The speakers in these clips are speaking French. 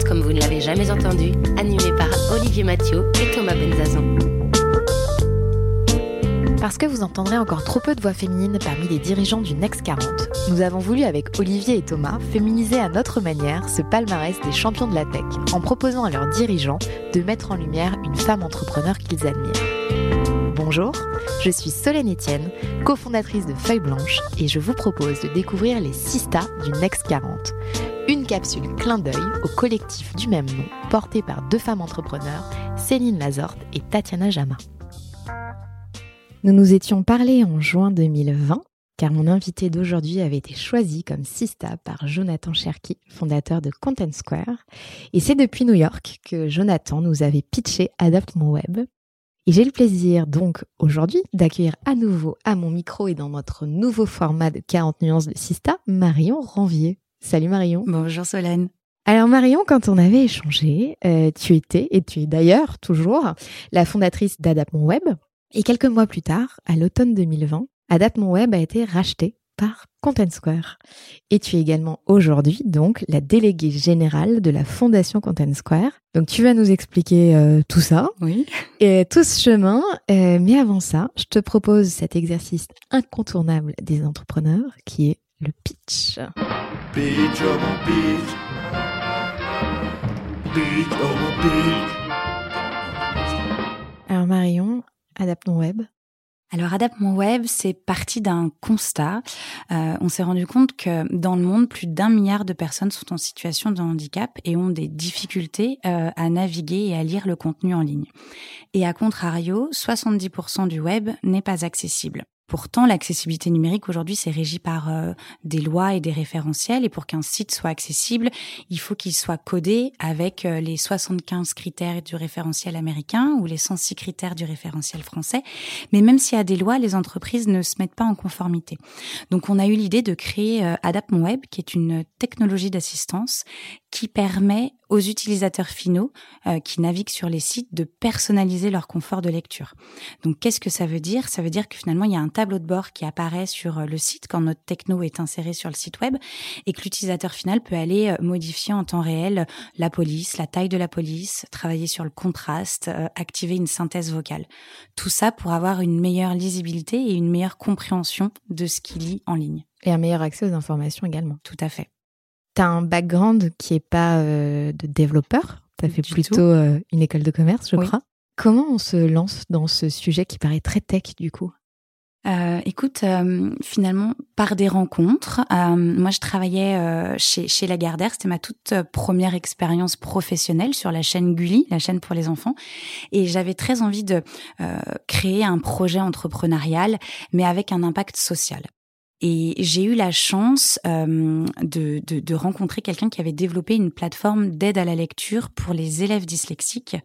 Next 40 comme vous ne l'avez jamais entendu, animé par Olivier Mathieu et Thomas Benzazon. Parce que vous entendrez encore trop peu de voix féminines parmi les dirigeants du Next 40, nous avons voulu avec Olivier et Thomas féminiser à notre manière ce palmarès des champions de la tech en proposant à leurs dirigeants de mettre en lumière une femme entrepreneur qu'ils admirent. Bonjour, je suis Solène Etienne, cofondatrice de Feuille Blanche et je vous propose de découvrir les 6 stars du Next 40. Une capsule clin d'œil au collectif du même nom porté par deux femmes entrepreneurs, Céline Lazorte et Tatiana Jama. Nous nous étions parlé en juin 2020 car mon invité d'aujourd'hui avait été choisi comme Sista par Jonathan Cherky, fondateur de Content Square. Et c'est depuis New York que Jonathan nous avait pitché Adapt Mon Web. Et j'ai le plaisir donc aujourd'hui d'accueillir à nouveau à mon micro et dans notre nouveau format de 40 nuances de Sista, Marion Ranvier. Salut Marion. Bonjour Solène. Alors Marion, quand on avait échangé, euh, tu étais, et tu es d'ailleurs toujours, la fondatrice d'Adapt Mon Web, et quelques mois plus tard, à l'automne 2020, Adapt Mon Web a été racheté par Content Square. Et tu es également aujourd'hui donc la déléguée générale de la fondation Content Square. Donc tu vas nous expliquer euh, tout ça. Oui. Et tout ce chemin. Euh, mais avant ça, je te propose cet exercice incontournable des entrepreneurs qui est le pitch. Oh mon oh mon. Alors Marion, Adapt Mon Web. Alors Adapt Mon Web, c'est parti d'un constat. Euh, on s'est rendu compte que dans le monde, plus d'un milliard de personnes sont en situation de handicap et ont des difficultés euh, à naviguer et à lire le contenu en ligne. Et à contrario, 70% du web n'est pas accessible. Pourtant, l'accessibilité numérique aujourd'hui, c'est régi par euh, des lois et des référentiels. Et pour qu'un site soit accessible, il faut qu'il soit codé avec euh, les 75 critères du référentiel américain ou les 106 critères du référentiel français. Mais même s'il y a des lois, les entreprises ne se mettent pas en conformité. Donc, on a eu l'idée de créer euh, qui est une technologie d'assistance qui permet aux utilisateurs finaux euh, qui naviguent sur les sites de personnaliser leur confort de lecture. Donc qu'est-ce que ça veut dire? Ça veut dire que finalement il y a un tableau de bord qui apparaît sur euh, le site quand notre techno est inséré sur le site web et que l'utilisateur final peut aller euh, modifier en temps réel la police, la taille de la police, travailler sur le contraste, activer une synthèse vocale. Tout ça pour avoir une meilleure lisibilité et une meilleure compréhension de ce qu'il lit en ligne. Et un meilleur accès aux informations également. Tout à fait. Tu as un background qui est pas euh, de développeur, tu as fait Du plutôt euh, une école de commerce, je Oui. crois. Comment on se lance dans ce sujet qui paraît très tech du coup? Euh, écoute, euh, finalement, par des rencontres, euh, moi je travaillais chez, chez Lagardère, c'était ma toute première expérience professionnelle sur la chaîne Gulli, la chaîne pour les enfants, et j'avais très envie de créer un projet entrepreneurial, mais avec un impact social. Et j'ai eu la chance euh, de, de, de rencontrer quelqu'un qui avait développé une plateforme d'aide à la lecture pour les élèves dyslexiques.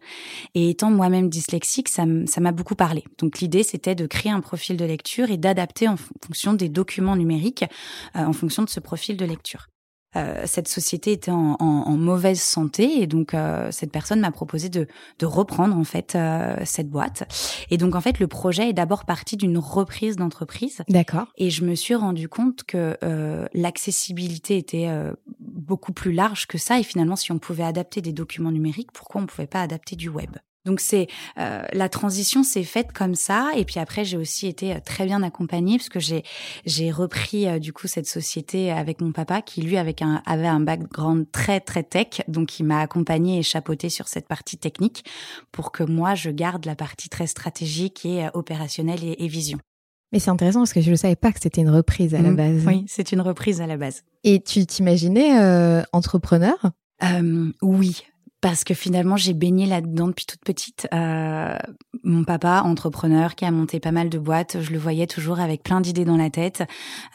Et étant moi-même dyslexique, ça m'a beaucoup parlé. Donc l'idée, c'était de créer un profil de lecture et d'adapter en fonction des documents numériques, euh, en fonction de ce profil de lecture. Euh, cette société était en, en- en mauvaise santé et donc euh, cette personne m'a proposé de, de reprendre en fait euh, cette boîte. Et donc en fait, le projet est d'abord parti d'une reprise d'entreprise. D'accord. Et je me suis rendu compte que euh, l'accessibilité était euh, beaucoup plus large que ça. Et finalement, si on pouvait adapter des documents numériques, pourquoi on ne pouvait pas adapter du web? Donc c'est euh, la transition s'est faite comme ça et puis après j'ai aussi été euh, très bien accompagnée parce que j'ai j'ai repris euh, du coup cette société avec mon papa qui lui avec un avait un background très très tech donc il m'a accompagnée et chapeautée sur cette partie technique pour que moi je garde la partie très stratégique et euh, opérationnelle et, et vision. Mais c'est intéressant parce que je ne savais pas que c'était une reprise à la Mhm. base. Oui, c'est une reprise à la base. Et tu t'imaginais euh, entrepreneur? Euh, oui, parce que finalement j'ai baigné là-dedans depuis toute petite. Euh, mon papa, entrepreneur, qui a monté pas mal de boîtes, je le voyais toujours avec plein d'idées dans la tête.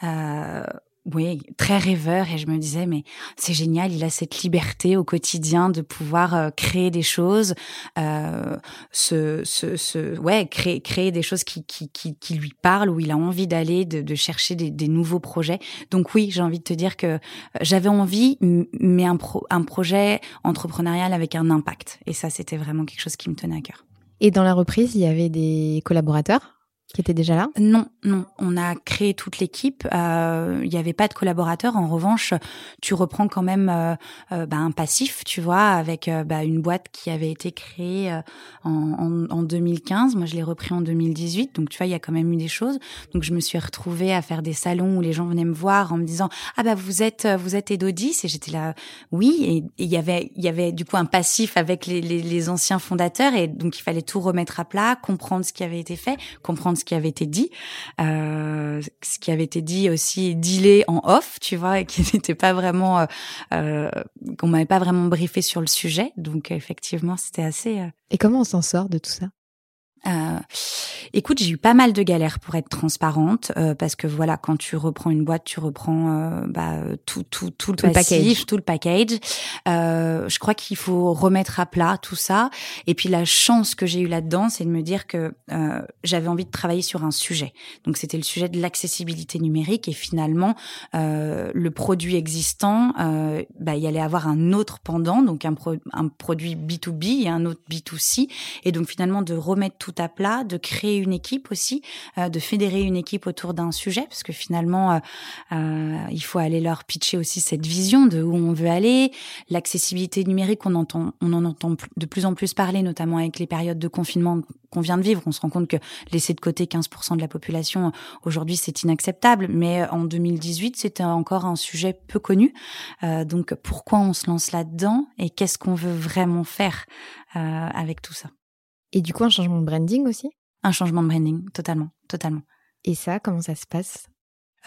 Euh, oui, très rêveur et je me disais mais c'est génial, il a cette liberté au quotidien de pouvoir euh, créer des choses, euh, se, se, se, ouais, créer, créer des choses qui, qui, qui, lui parlent, où il a envie d'aller, de, de chercher des, des, nouveaux projets. Donc oui, j'ai envie de te dire que euh, j'avais envie, mais un, pro, un projet entrepreneurial avec un impact. Et ça, c'était vraiment quelque chose qui me tenait à cœur. Et dans la reprise, il y avait des collaborateurs? Qui était déjà là? Non, non. On a créé toute l'équipe. Euh, il n'y avait pas de collaborateurs. En revanche, tu reprends quand même euh, euh, bah, un passif, tu vois, avec bah, une boîte qui avait été créée en, en, en, 2015. Moi, je l'ai repris en 2018. Donc, tu vois, il y a quand même eu des choses. Donc, je me suis retrouvée à faire des salons où les gens venaient me voir en me disant ah bah vous êtes vous êtes Edodis? Et j'étais là oui et il y avait il y avait du coup un passif avec les, les, les anciens fondateurs et donc il fallait tout remettre à plat, comprendre ce qui avait été fait, comprendre ce qui avait été dit, euh, ce qui avait été dit aussi dealé en off, tu vois, et qui n'était pas vraiment, euh, euh, qu'on m'avait pas vraiment briefé sur le sujet. Donc effectivement, c'était assez. Euh, et comment on s'en sort de tout ça? Euh, écoute, j'ai eu pas mal de galères pour être transparente euh, parce que voilà, quand tu reprends une boîte, tu reprends euh, bah, tout, tout, tout, le package, tout le package. Euh, je crois qu'il faut remettre à plat tout ça. Et puis la chance que j'ai eue là-dedans, c'est de me dire que euh, j'avais envie de travailler sur un sujet. Donc c'était le sujet de l'accessibilité numérique et finalement le produit existant, bah, il y allait avoir un autre pendant, donc un, pro un produit B2B et un autre B2C. Et donc finalement de remettre tout à plat, de créer une équipe aussi, euh, de fédérer une équipe autour d'un sujet, parce que finalement, euh, euh, il faut aller leur pitcher aussi cette vision de où on veut aller, l'accessibilité numérique, on entend, on en entend de plus en plus parler, notamment avec les périodes de confinement qu'on vient de vivre. On se rend compte que laisser de côté 15% de la population aujourd'hui, c'est inacceptable. Mais en 2018, c'était encore un sujet peu connu. donc, pourquoi on se lance là-dedans et qu'est-ce qu'on veut vraiment faire avec tout ça? Et du coup, un changement de branding aussi? Un changement de branding, totalement, totalement. Et ça, comment ça se passe?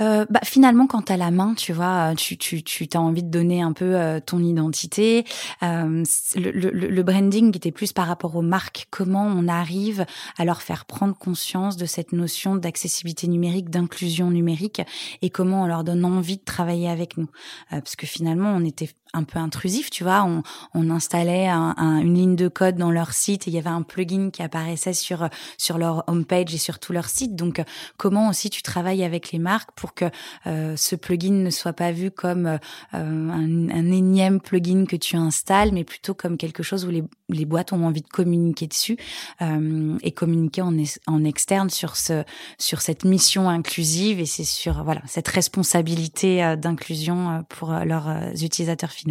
Euh, bah, finalement, quand t'as la main, tu vois, tu tu tu as envie de donner un peu euh, ton identité. Euh, le, le, le, branding était plus par rapport aux marques. Comment on arrive à leur faire prendre conscience de cette notion d'accessibilité numérique, d'inclusion numérique, et comment on leur donne envie de travailler avec nous? Euh, parce que finalement, on était un peu intrusif, tu vois. On, on installait un, une ligne de code dans leur site et il y avait un plugin qui apparaissait sur sur leur homepage et sur tout leur site. Donc, comment aussi tu travailles avec les marques pour que euh, ce plugin ne soit pas vu comme euh, un, un, énième plugin que tu installes, mais plutôt comme quelque chose où les, les boîtes ont envie de communiquer dessus euh, et communiquer en, en externe sur ce sur cette mission inclusive et c'est sur voilà cette responsabilité euh, d'inclusion pour leurs utilisateurs finaux.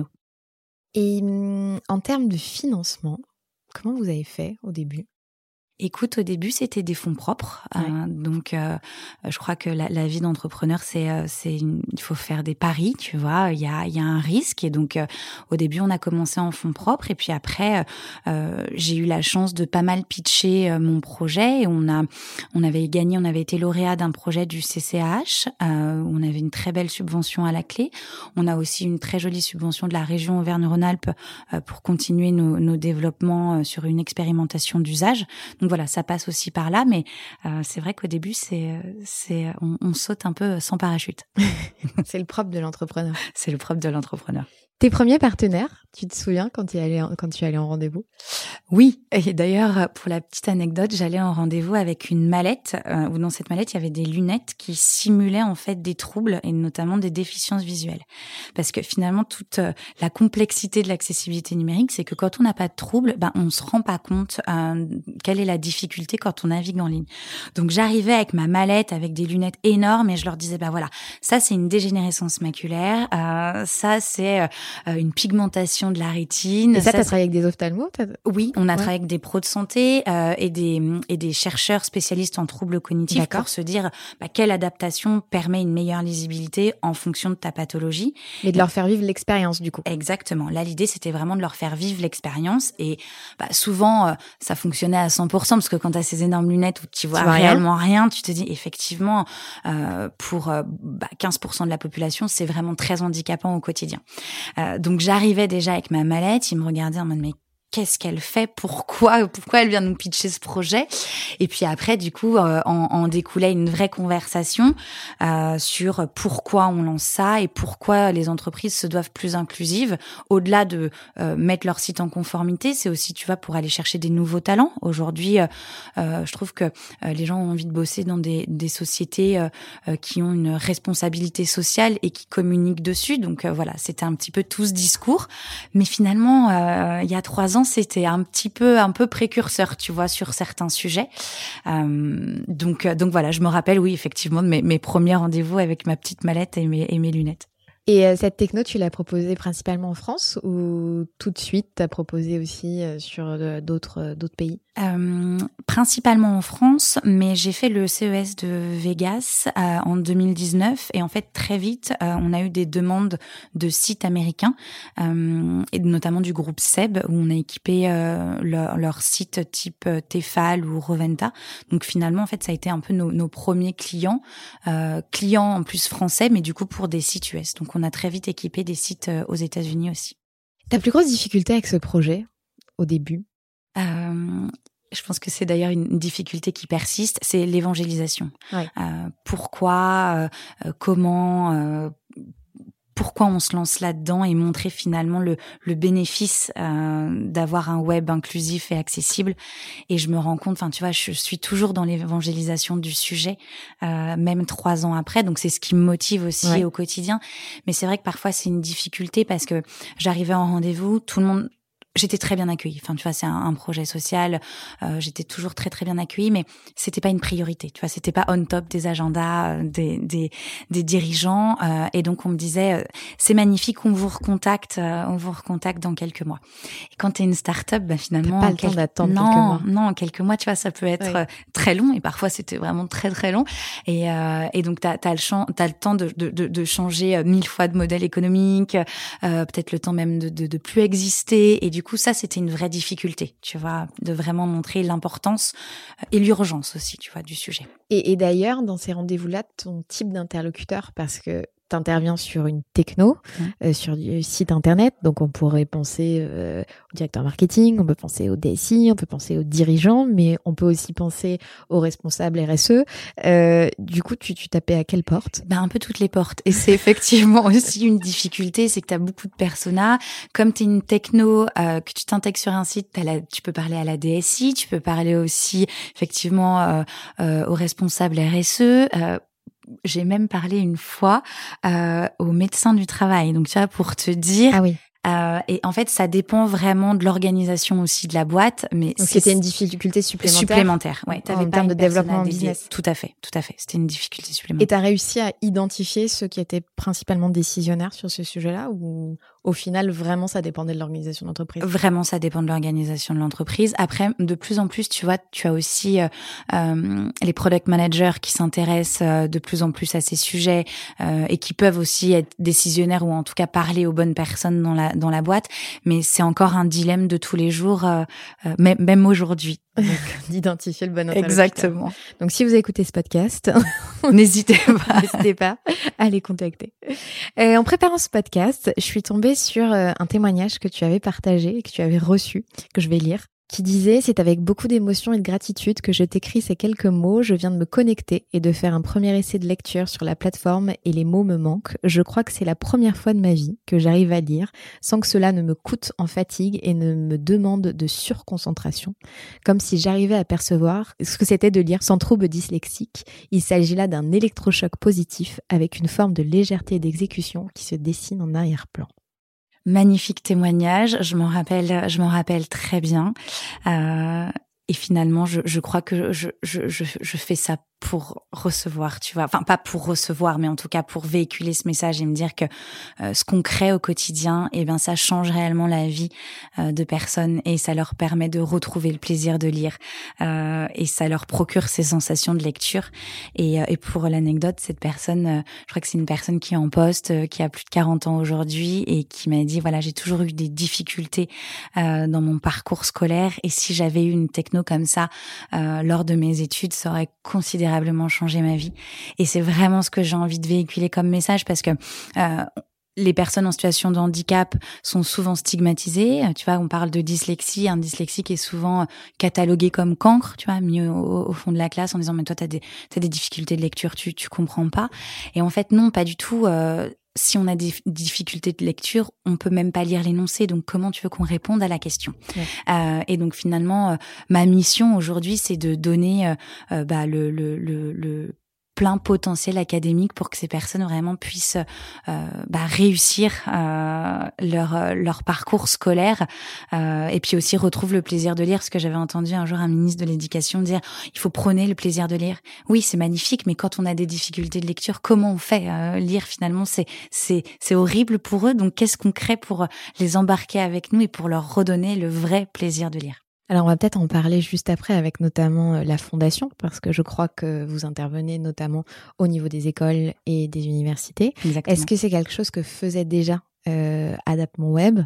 Et hum, en termes de financement, comment vous avez fait au début? Écoute, au début, c'était des fonds propres. Euh, donc, euh, je crois que la, la vie d'entrepreneur, c'est, euh, c'est, il faut faire des paris, tu vois. Il y a, il y a un risque. Et donc, euh, au début, on a commencé en fonds propres. Et puis après, j'ai eu la chance de pas mal pitcher mon projet. Et on a, on avait gagné, on avait été lauréat d'un projet du CCH. on avait une très belle subvention à la clé. On a aussi une très jolie subvention de la région Auvergne-Rhône-Alpes pour continuer nos, nos développements sur une expérimentation d'usage. Donc voilà, ça passe aussi par là, mais euh, c'est vrai qu'au début, c'est, c'est, on, on, saute un peu sans parachute. c'est le propre de l'entrepreneur. C'est le propre de l'entrepreneur. Tes premiers partenaires, tu te souviens quand tu allais quand tu allais en rendez-vous? Oui, et d'ailleurs pour la petite anecdote, j'allais en rendez-vous avec une mallette euh, où dans cette mallette il y avait des lunettes qui simulaient en fait des troubles et notamment des déficiences visuelles. Parce que finalement toute euh, la complexité de l'accessibilité numérique, c'est que quand on n'a pas de troubles, ben on se rend pas compte euh, quelle est la difficulté quand on navigue en ligne. Donc j'arrivais avec ma mallette avec des lunettes énormes et je leur disais ben voilà, ça c'est une dégénérescence maculaire, euh, ça c'est euh, une pigmentation de la rétine. Et ça, tu as travaillé avec des ophtalmos Oui, on a travaillé avec des pros de santé euh, et des et des chercheurs spécialistes en troubles cognitifs pour se dire bah, quelle adaptation permet une meilleure lisibilité en fonction de ta pathologie. Et de leur faire vivre l'expérience du coup. Exactement. Là, l'idée c'était vraiment de leur faire vivre l'expérience et bah, souvent euh, ça fonctionnait à 100% parce que quand tu as ces énormes lunettes où tu vois, tu vois réellement rien. tu te dis effectivement euh, pour bah, 15% de la population c'est vraiment très handicapant au quotidien. Euh, donc j'arrivais déjà avec ma mallette, il me regardait en mode mais qu'est-ce qu'elle fait, pourquoi, pourquoi elle vient nous pitcher ce projet. Et puis après, du coup, euh, en, découlait une vraie conversation euh, sur pourquoi on lance ça et pourquoi les entreprises se doivent plus inclusives. Au-delà de euh, mettre leur site en conformité, c'est aussi, tu vois, pour aller chercher des nouveaux talents. Aujourd'hui, je trouve que les gens ont envie de bosser dans des, des sociétés qui ont une responsabilité sociale et qui communiquent dessus. Donc voilà, c'était un petit peu tout ce discours. Mais finalement, il y a trois ans, c'était un petit peu un peu précurseur, tu vois, sur certains sujets. Euh, donc donc voilà, je me rappelle, oui, effectivement, mes, mes premiers rendez-vous avec ma petite mallette et mes, et mes lunettes. Et euh, cette techno, tu l'as proposée principalement en France ou tout de suite, tu as proposé aussi euh, sur euh, d'autres pays? Euh, Principalement en France, mais j'ai fait le CES de Vegas en 2019 et en fait très vite, on a eu des demandes de sites américains et notamment du groupe Seb où on a équipé leur, leur, site type Tefal ou Roventa. Donc finalement, en fait, ça a été un peu nos, nos premiers clients, clients en plus français, mais du coup pour des sites US. Donc on a très vite équipé des sites euh, aux États-Unis aussi. Ta plus grosse difficulté avec ce projet au début? Euh, je pense que c'est d'ailleurs une difficulté qui persiste, c'est l'évangélisation. Euh, pourquoi, comment, pourquoi on se lance là-dedans et montrer finalement le, le bénéfice euh, d'avoir un web inclusif et accessible. Et je me rends compte, enfin tu vois, je suis toujours dans l'évangélisation du sujet, euh, même trois ans après. Donc c'est ce qui me motive aussi au quotidien. Mais c'est vrai que parfois c'est une difficulté parce que j'arrivais en rendez-vous, tout le monde j'étais très bien accueillie. Enfin, tu vois, c'est un, projet social. Euh, j'étais toujours très très bien accueillie, mais c'était pas une priorité. Tu vois, c'était pas on top des agendas euh, des, des, des dirigeants. Euh, et donc on me disait, euh, c'est magnifique, on vous recontacte, euh, on vous recontacte dans quelques mois. Et quand tu es une start-up, bah, finalement, pas le temps d'attendre non, quelques mois. Non, quelques mois, tu vois, ça peut être très long. Et parfois, c'était vraiment très très long. Et, et donc t'as as le champ, as le temps de, de, de, de, changer mille fois de modèle économique, peut-être le temps même de, de, de plus exister. Et du coup, ça, c'était une vraie difficulté, tu vois, de vraiment montrer l'importance et l'urgence aussi, tu vois, du sujet. Et, et d'ailleurs, dans ces rendez-vous-là, ton type d'interlocuteur, parce que intervient sur une techno, euh, sur du site internet. Donc on pourrait penser euh, au directeur marketing, on peut penser au DSI, on peut penser aux dirigeants, mais on peut aussi penser aux responsables RSE. Euh, du coup, tu, tu tapais à quelle porte? Ben, Un peu toutes les portes. Et c'est effectivement aussi une difficulté, c'est que tu as beaucoup de personas. Comme tu es une techno, euh, que tu t'intègres sur un site, tu peux parler à la DSI, tu peux parler aussi effectivement euh, euh, aux responsables RSE j'ai même parlé une fois euh, au médecin du travail. Donc tu vois, pour te dire, ah oui. Euh, et en fait, ça dépend vraiment de l'organisation aussi de la boîte. Mais c'était une difficulté supplémentaire. Supplémentaire, ouais. En termes de développement business. Tout à fait, tout à fait. C'était une difficulté supplémentaire. Et tu as réussi à identifier ceux qui étaient principalement décisionnaires sur ce sujet-là ou au final, vraiment, ça dépendait de l'organisation d'entreprise. Vraiment, ça dépend de l'organisation de l'entreprise. Après, de plus en plus, tu vois, tu as aussi euh, euh les product managers qui s'intéressent euh, de plus en plus à ces sujets et qui peuvent aussi être décisionnaires ou en tout cas parler aux bonnes personnes dans la dans la boîte. Mais c'est encore un dilemme de tous les jours, même aujourd'hui. D'identifier le bon interlocuteur. Exactement. Donc, si vous écoutez ce podcast, n'hésitez pas, n'hésitez pas à les contacter. en préparant ce podcast, je suis tombée sur euh, un témoignage que tu avais partagé et que tu avais reçu, que je vais lire qui disait C'est avec beaucoup d'émotion et de gratitude que je t'écris ces quelques mots. Je viens de me connecter et de faire un premier essai de lecture sur la plateforme et les mots me manquent. Je crois que c'est la première fois de ma vie que j'arrive à lire sans que cela ne me coûte en fatigue et ne me demande de surconcentration. Comme si j'arrivais à percevoir ce que c'était de lire sans trouble dyslexique. Il s'agit là d'un électrochoc positif avec une forme de légèreté d'exécution qui se dessine en arrière-plan magnifique témoignage. Je m'en rappelle, je m'en rappelle très bien. Euh, et finalement, je, je crois que je, je, je, je fais ça pour recevoir, tu vois, enfin pas pour recevoir, mais en tout cas pour véhiculer ce message et me dire que euh, ce qu'on crée au quotidien, eh bien ça change réellement la vie euh, de personnes et ça leur permet de retrouver le plaisir de lire euh, et ça leur procure ces sensations de lecture. Et, et pour l'anecdote, cette personne, je crois que c'est une personne qui est en poste, qui a plus de 40 ans aujourd'hui et qui m'a dit voilà j'ai toujours eu des difficultés dans mon parcours scolaire et si j'avais eu une techno comme ça lors de mes études, ça aurait considérablement changé ma vie. Et c'est vraiment ce que j'ai envie de véhiculer comme message parce que euh, les personnes en situation de handicap sont souvent stigmatisées. Tu vois, on parle de dyslexie. Un dyslexique est souvent catalogué comme cancre, tu vois, mis au, fond de la classe en disant, mais toi, t'as des, as des difficultés de lecture, tu, tu comprends pas. Et en fait, non, pas du tout. Euh, si on a des difficultés de lecture, on peut même pas lire l'énoncé. Donc, comment tu veux qu'on réponde à la question euh, Et donc, finalement, euh, ma mission aujourd'hui, c'est de donner euh, euh bah, le, le, le, le plein potentiel académique pour que ces personnes vraiment puissent euh, bah, réussir euh, leur euh, leur parcours scolaire. Euh, et puis aussi retrouvent le plaisir de lire. Ce que j'avais entendu un jour un ministre de l'éducation dire il faut prôner le plaisir de lire. Oui c'est magnifique mais quand on a des difficultés de lecture comment on fait euh, lire finalement? C'est c'est c'est horrible pour eux. Donc qu'est-ce qu'on crée pour les embarquer avec nous et pour leur redonner le vrai plaisir de lire? Alors on va peut-être en parler juste après avec notamment euh, la fondation parce que je crois que vous intervenez notamment au niveau des écoles et des universités. Est-ce que c'est quelque chose que faisait déjà euh, Adapt Mon Web?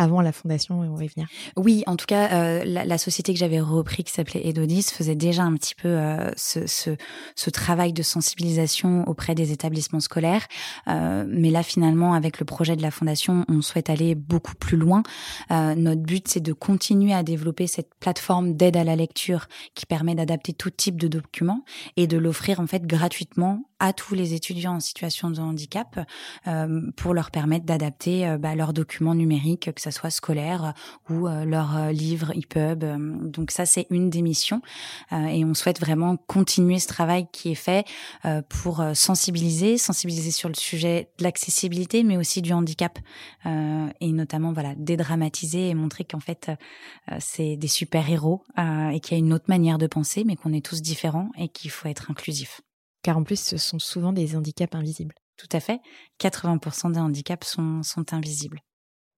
Avant la fondation et on va y venir. Oui, en tout cas, euh, la, la, société que j'avais repris qui s'appelait Edodis faisait déjà un petit peu euh, ce, ce, ce, travail de sensibilisation auprès des établissements scolaires. Euh, mais là, finalement, avec le projet de la fondation, on souhaite aller beaucoup plus loin. Euh, notre but, c'est de continuer à développer cette plateforme d'aide à la lecture qui permet d'adapter tout type de documents et de l'offrir en fait gratuitement à tous les étudiants en situation de handicap euh, pour leur permettre d'adapter euh, bah, leurs documents numériques, soit scolaire ou euh, leurs livres EPUB. Donc ça, c'est une des missions et on souhaite vraiment continuer ce travail qui est fait pour sensibiliser, sensibiliser sur le sujet de l'accessibilité, mais aussi du handicap et notamment voilà dédramatiser et montrer qu'en fait c'est des super héros et qu'il y a une autre manière de penser, mais qu'on est tous différents et qu'il faut être inclusif car en plus, ce sont souvent des handicaps invisibles. Tout à fait. 80% des handicaps sont, sont invisibles.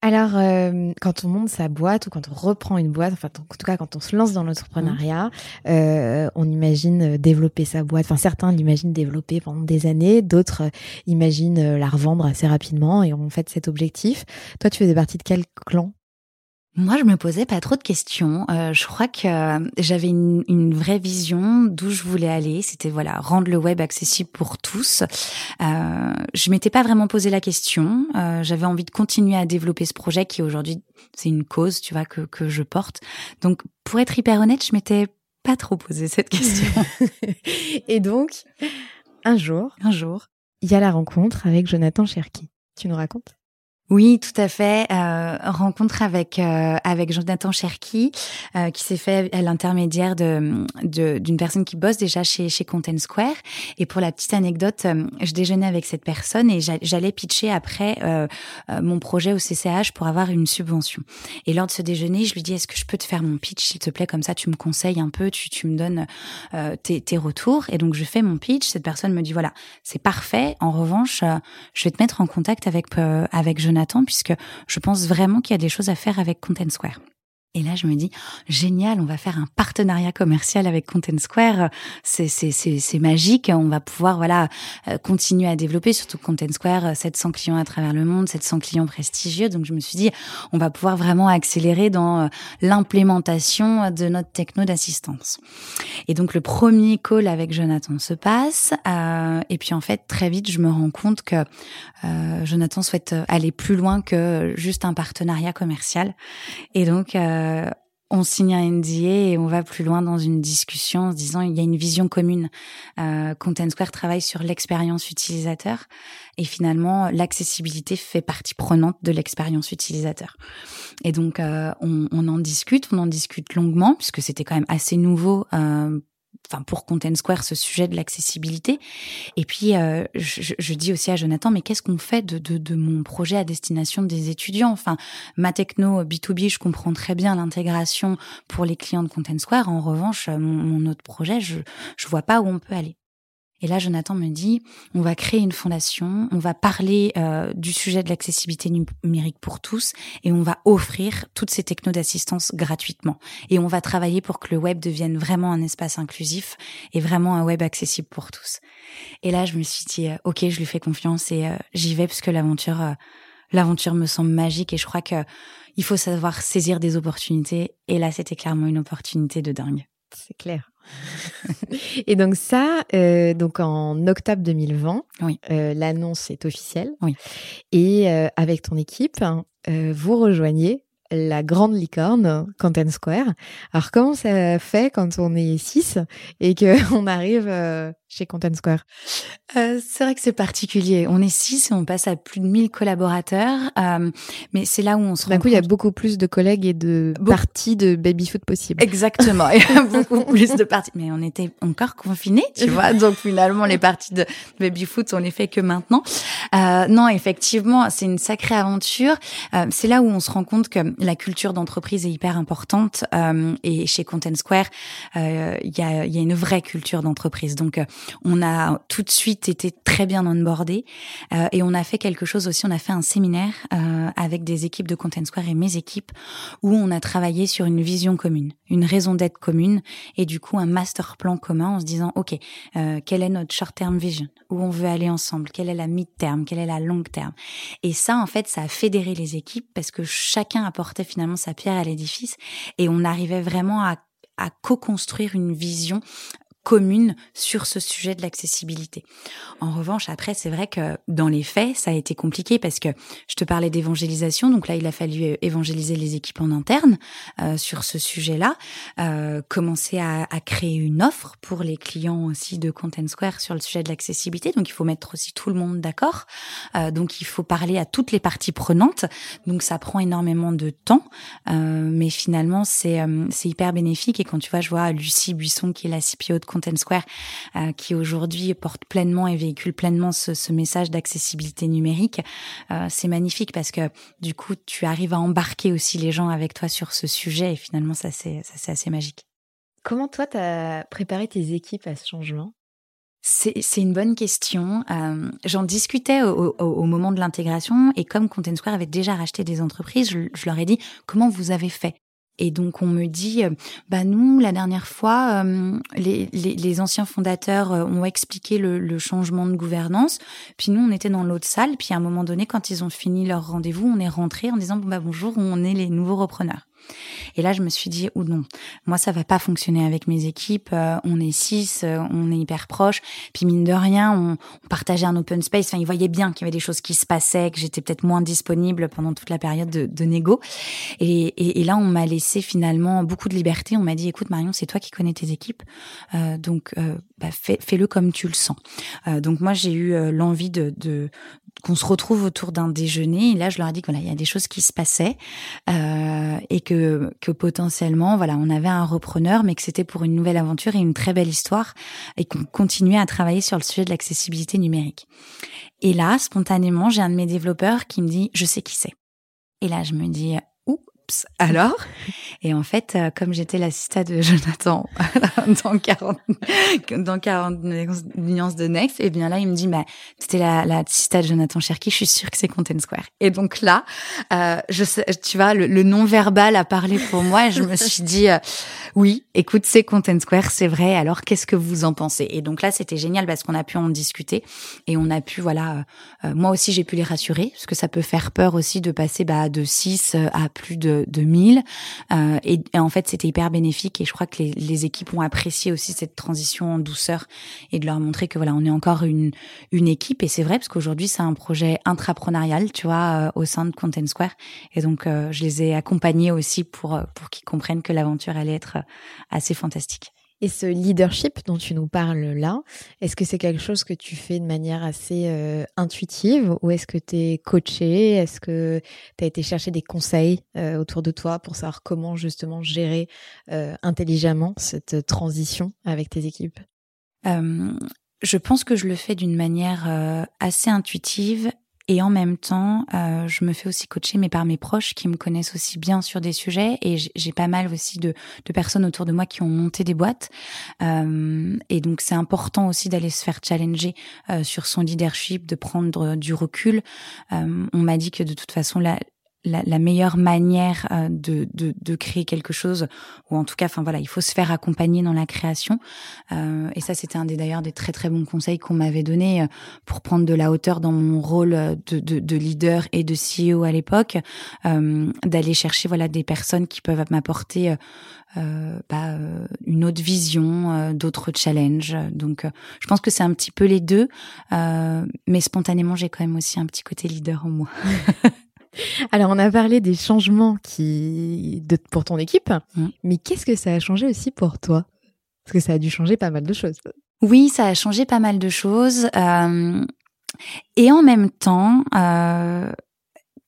Alors, euh, quand on monte sa boîte ou quand on reprend une boîte, enfin, en tout cas, quand on se lance dans l'entrepreneuriat, mmh. euh, on imagine développer sa boîte. Enfin, certains l'imaginent développer pendant des années, d'autres imaginent la revendre assez rapidement et ont fait cet objectif. Toi, tu faisais partie de quel clan? Moi, je me posais pas trop de questions. Euh, je crois que j'avais une, une, vraie vision d'où je voulais aller. C'était voilà rendre le web accessible pour tous. Euh, je m'étais pas vraiment posé la question. Euh, j'avais envie de continuer à développer ce projet qui aujourd'hui c'est une cause, tu vois, que que je porte. Donc, pour être hyper honnête, je m'étais pas trop posé cette question. Et donc, un jour, un jour, il y a la rencontre avec Jonathan Cherki. Tu nous racontes? Oui, tout à fait. Euh, rencontre avec euh, avec Jonathan Cherki, euh, qui s'est fait à l'intermédiaire de d'une personne qui bosse déjà chez chez Content Square. Et pour la petite anecdote, euh, je déjeunais avec cette personne et j'allais pitcher après euh, mon projet au CCH pour avoir une subvention. Et lors de ce déjeuner, je lui dis est-ce que je peux te faire mon pitch, s'il te plaît, comme ça tu me conseilles un peu, tu tu me donnes tes tes retours. Et donc je fais mon pitch. Cette personne me dit voilà, c'est parfait. En revanche, je vais te mettre en contact avec avec Jonathan puisque je pense vraiment qu'il y a des choses à faire avec Content Square. Et là, je me dis, génial, on va faire un partenariat commercial avec Content Square. C'est, magique. On va pouvoir, voilà, euh, continuer à développer, surtout Content Square, 700 euh, clients à travers le monde, 700 clients prestigieux. Donc, je me suis dit, on va pouvoir vraiment accélérer dans euh, l'implémentation de notre techno d'assistance. Et donc, le premier call avec Jonathan se passe. Euh, et puis, en fait, très vite, je me rends compte que euh, Jonathan souhaite aller plus loin que juste un partenariat commercial. Et donc, euh, on signe un NDA et on va plus loin dans une discussion en se disant il y a une vision commune. Euh, Content Square travaille sur l'expérience utilisateur et finalement l'accessibilité fait partie prenante de l'expérience utilisateur. Et donc euh, on, on, en discute, on en discute longuement puisque c'était quand même assez nouveau euh, enfin pour Content Square ce sujet de l'accessibilité. Et puis euh, je, je, dis aussi à Jonathan, mais qu'est-ce qu'on fait de, de, de, mon projet à destination des étudiants? Enfin, ma techno B2B, je comprends très bien l'intégration pour les clients de Content Square. En revanche, mon, mon autre projet, je je vois pas où on peut aller. Et là, Jonathan me dit, on va créer une fondation, on va parler euh, du sujet de l'accessibilité numérique pour tous et on va offrir toutes ces technos d'assistance gratuitement. Et on va travailler pour que le web devienne vraiment un espace inclusif et vraiment un web accessible pour tous. Et là, je me suis dit, euh, ok, je lui fais confiance et euh, j'y vais parce que l'aventure, l'aventure me semble magique et je crois que il faut savoir saisir des opportunités. Et là, c'était clairement une opportunité de dingue. C'est clair. Et donc ça, euh, donc en octobre 2020, Oui. euh, l'annonce est officielle. Oui. Et euh, avec ton équipe, hein, vous rejoignez la grande licorne Content Square. Alors comment ça fait quand on est six et que on arrive euh, chez Content Square? Euh, c'est vrai que c'est particulier. On est six et on passe à plus de 1000 collaborateurs. Euh, mais c'est là où on se rend coup, il y a beaucoup plus de collègues et de parties de baby-foot possibles. Exactement, il y a beaucoup plus de parties. Mais on était encore confinés, tu vois. Donc finalement, les parties de baby foot, on les fait que maintenant. Euh, non, effectivement, c'est une sacrée aventure. Euh, c'est là où on se rend compte que la culture d'entreprise est hyper importante. Euh, et chez Content Square, euh, il y, a, y a une vraie culture d'entreprise. Donc euh, on a tout de suite été très bien onboardé euh, et on a fait quelque chose aussi. On a fait un séminaire euh, avec des équipes de Content Square et mes équipes où on a travaillé sur une vision commune, une raison d'être commune et du coup un master plan commun en se disant ok quelle est notre short term vision? Où on veut aller ensemble? Quelle est la mid term quelle est la long term et ça en fait ça a fédéré les équipes parce que chacun finalement sa pierre à l'édifice. Et on arrivait vraiment à à co-construire une vision commune sur ce sujet de l'accessibilité. En revanche, après, c'est vrai que dans les faits, ça a été compliqué parce que je te parlais d'évangélisation, donc là, il a fallu euh, évangéliser les équipes en interne euh, sur ce sujet-là, euh, commencer à, à créer une offre pour les clients aussi de Content Square sur le sujet de l'accessibilité. Donc, il faut mettre aussi tout le monde d'accord. Euh, donc, il faut parler à toutes les parties prenantes. Donc, ça prend énormément de temps, euh, mais finalement, c'est euh, c'est hyper bénéfique. Et quand tu vois, je vois Lucie Buisson, qui est la CPO de Content Square, euh, qui aujourd'hui porte pleinement et véhicule pleinement ce, ce message d'accessibilité numérique, euh, c'est magnifique parce que du coup, tu arrives à embarquer aussi les gens avec toi sur ce sujet et finalement, ça c'est ça c'est assez magique. Comment toi, tu as préparé tes équipes à ce changement? C'est c'est une bonne question. Euh, J'en discutais au, au, au moment de l'intégration et comme Content Square avait déjà racheté des entreprises, je, je leur ai dit comment vous avez fait? Et donc on me dit, euh, bah nous la dernière fois, euh, les, les, les anciens fondateurs euh, ont expliqué le, le changement de gouvernance, puis nous on était dans l'autre salle, puis à un moment donné quand ils ont fini leur rendez-vous, on est rentré en disant bah bonjour, on est les nouveaux repreneurs. Et là, je me suis dit, ou non, moi, ça va pas fonctionner avec mes équipes. Euh, on est six, euh, on est hyper proches. Puis mine de rien, on, on partageait un open space. Enfin, ils voyaient bien qu'il y avait des choses qui se passaient, que j'étais peut-être moins disponible pendant toute la période de, de négo. Et, et, là, on m'a laissé finalement beaucoup de liberté. On m'a dit, écoute, Marion, c'est toi qui connais tes équipes, euh, donc euh, bah, fais, fais-le comme tu le sens. Euh, donc moi, j'ai eu euh, l'envie de, de qu'on se retrouve autour d'un déjeuner. Et là, je leur ai dit que voilà, il y a des choses qui se passaient et que, que potentiellement, voilà, on avait un repreneur, mais que c'était pour une nouvelle aventure et une très belle histoire, et qu'on continuait à travailler sur le sujet de l'accessibilité numérique. Et là, spontanément, j'ai un de mes développeurs qui me dit, je sais qui c'est. Et là, je me dis, alors Et en fait, euh, comme j'étais l'assistante de Jonathan dans 40, dans 40 nuances de Next, et bien là, il me dit, bah, c'était la, la de Jonathan Cherki, je suis sûre que c'est Content Square. Et donc là, euh, je sais, tu vois, le, le non-verbal a parlé pour moi, et je me suis dit, euh, oui, écoute, c'est Content Square, c'est vrai, alors qu'est-ce que vous en pensez? Et donc là, c'était génial parce qu'on a pu en discuter, et on a pu, voilà, euh, moi aussi, j'ai pu les rassurer, parce que ça peut faire peur aussi de passer bah, de 6 à plus de, de 1000. Euh, et, et, en fait, c'était hyper bénéfique et je crois que les, les, équipes ont apprécié aussi cette transition en douceur et de leur montrer que voilà, on est encore une, une équipe. Et c'est vrai parce qu'aujourd'hui, c'est un projet intrapreneurial, tu vois, euh, au sein de Content Square. Et donc, euh, je les ai accompagnés aussi pour, pour qu'ils comprennent que l'aventure allait être assez fantastique. Et ce leadership dont tu nous parles là, est-ce que c'est quelque chose que tu fais de manière assez euh, intuitive ou est-ce que tu es coaché? Est-ce que tu as été chercher des conseils euh, autour de toi pour savoir comment justement gérer euh, intelligemment cette transition avec tes équipes? Je pense que je le fais d'une manière assez intuitive et en même temps, euh, je me fais aussi coacher, mais par mes proches qui me connaissent aussi bien sur des sujets. Et j'ai pas mal aussi de, de, personnes autour de moi qui ont monté des boîtes. Euh, et donc, c'est important aussi d'aller se faire challenger euh, sur son leadership, de prendre du recul. Euh, on m'a dit que de toute façon, la, la, la, meilleure manière euh, de, de, de, créer quelque chose, ou en tout cas, enfin voilà, il faut se faire accompagner dans la création. Euh, et ça, c'était un des d'ailleurs des très très bons conseils qu'on m'avait donné euh, pour prendre de la hauteur dans mon rôle de, de, de leader et de CEO à l'époque, euh, d'aller chercher voilà des personnes qui peuvent m'apporter euh, bah, une autre vision, d'autres challenges. Donc, je pense que c'est un petit peu les deux, mais spontanément, j'ai quand même aussi un petit côté leader en moi. Alors, on a parlé des changements qui de, pour ton équipe, mmh. mais qu'est-ce que ça a changé aussi pour toi? Parce que ça a dû changer pas mal de choses. Oui, ça a changé pas mal de choses. Euh, et en même temps, euh,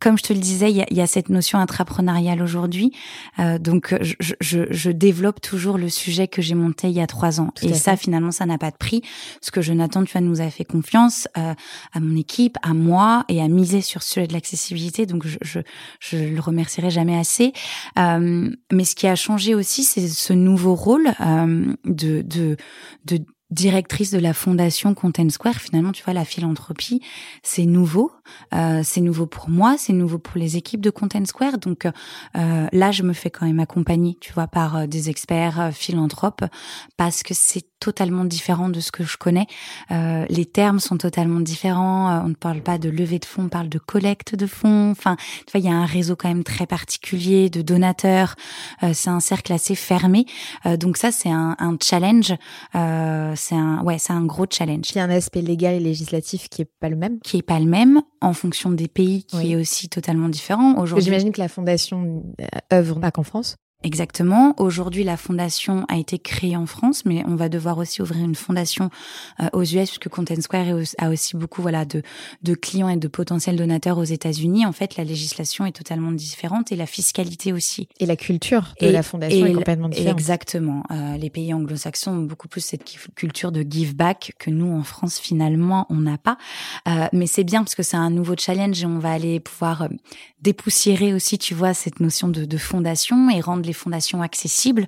comme je te le disais, il y a, y a cette notion intrapreneuriale aujourd'hui. Euh, donc, je, je, je, développe toujours le sujet que j'ai monté il y a trois ans. et ça, finalement, ça n'a pas de prix. Parce que Jonathan, tu vois, nous a fait confiance euh, à mon équipe, à moi, et à miser sur ce sujet de l'accessibilité. Donc, je, je, je le remercierai jamais assez. Euh, mais ce qui a changé aussi, c'est ce nouveau rôle euh, de, de, de directrice de la fondation Content Square, finalement, tu vois, la philanthropie, c'est nouveau. Euh, c'est nouveau pour moi, c'est nouveau pour les équipes de Content Square. Donc euh, là, je me fais quand même accompagner, tu vois, par euh, des experts euh, philanthropes, parce que c'est totalement différent de ce que je connais. Euh, les termes sont totalement différents. On ne parle pas de levée de fonds, on parle de collecte de fonds. Enfin, tu vois, il y a un réseau quand même très particulier de donateurs. c'est un cercle assez fermé. donc ça, c'est un, un challenge. c'est un, ouais, c'est un gros challenge. Il y a un aspect légal et législatif qui est pas le même. Qui est pas le même en fonction des pays, qui est aussi totalement différent. Aujourd'hui, j'imagine que la fondation euh, œuvre pas qu'en France. Exactement. Aujourd'hui, la fondation a été créée en France, mais on va devoir aussi ouvrir une fondation euh, aux US puisque Content Square a aussi beaucoup voilà de, de clients et de potentiels donateurs aux États-Unis. En fait, la législation est totalement différente et la fiscalité aussi. Et la culture de la fondation est complètement différente. Exactement. Euh, les pays anglo-saxons ont beaucoup plus cette culture de give back que nous en France finalement on n'a pas. Euh, mais c'est bien parce que c'est un nouveau challenge et on va aller pouvoir euh, dépoussiérer aussi, tu vois, cette notion de, de fondation et rendre les fondations accessibles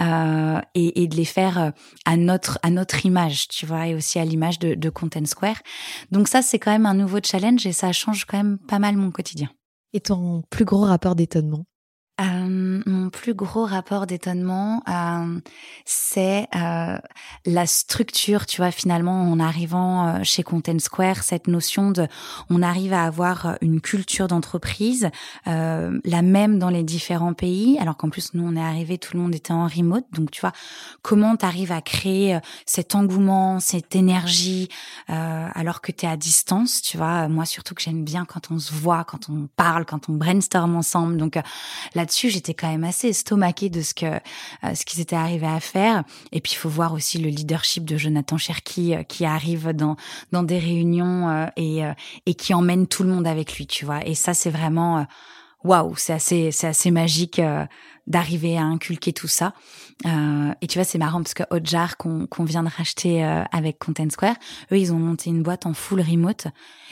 euh, et, et, de les faire euh, à notre à notre image, tu vois, et aussi à l'image de, de Content Square. Donc ça, c'est quand même un nouveau challenge et ça change quand même pas mal mon quotidien. Et ton plus gros rapport d'étonnement? Euh, mon plus gros rapport d'étonnement, euh, c'est euh, la structure, tu vois, finalement, en arrivant euh, chez Content Square, cette notion de, on arrive à avoir une culture d'entreprise, euh, la même dans les différents pays, alors qu'en plus, nous, on est arrivé, tout le monde était en remote, donc tu vois, comment tu arrives à créer cet engouement, cette énergie, alors que tu es à distance, tu vois, moi surtout que j'aime bien quand on se voit, quand on parle, quand on brainstorm ensemble, donc là-dessus, j'étais quand même assez estomaquée de ce que euh, ce qu'ils étaient arrivés à faire. Et puis il faut voir aussi le leadership de Jonathan Cherki euh, qui arrive dans dans des réunions euh, et et qui emmène tout le monde avec lui, tu vois. Et ça, c'est vraiment waouh, c'est assez c'est assez magique d'arriver à inculquer tout ça. Euh, et tu vois, c'est marrant parce que Hotjar qu'on qu'on vient de racheter euh, avec Content Square, eux, ils ont monté une boîte en full remote.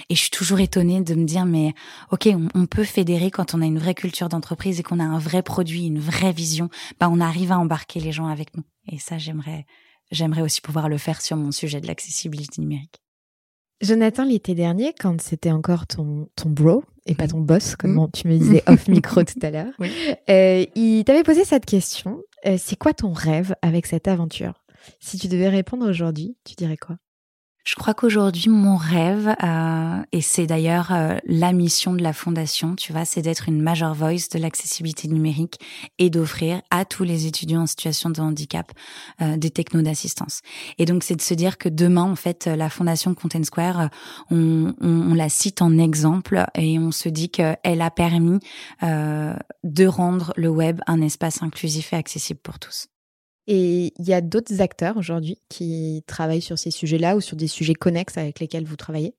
Et je suis toujours étonnée de me dire, mais ok, on, on peut fédérer quand on a une vraie culture d'entreprise et qu'on a un vrai produit, une vraie vision. Bah, on arrive à embarquer les gens avec nous. Et ça, j'aimerais, j'aimerais aussi pouvoir le faire sur mon sujet de l'accessibilité numérique. Jonathan, l'été dernier, quand c'était encore ton, ton bro et pas ton boss, comme mm. tu me disais off micro tout à l'heure, euh, il t'avait posé cette question. Euh, c'est quoi ton rêve avec cette aventure? Si tu devais répondre aujourd'hui, tu dirais quoi? Je crois qu'aujourd'hui, mon rêve, euh, et c'est d'ailleurs euh, la mission de la fondation, tu vois, c'est d'être une major voice de l'accessibilité numérique et d'offrir à tous les étudiants en situation de handicap euh, des technos d'assistance. Et donc, c'est de se dire que demain, en fait, la fondation Content Square, on, on, on la cite en exemple et on se dit qu'elle a permis de rendre le web un espace inclusif et accessible pour tous. Et il y a d'autres acteurs aujourd'hui qui travaillent sur ces sujets-là ou sur des sujets connexes avec lesquels vous travaillez?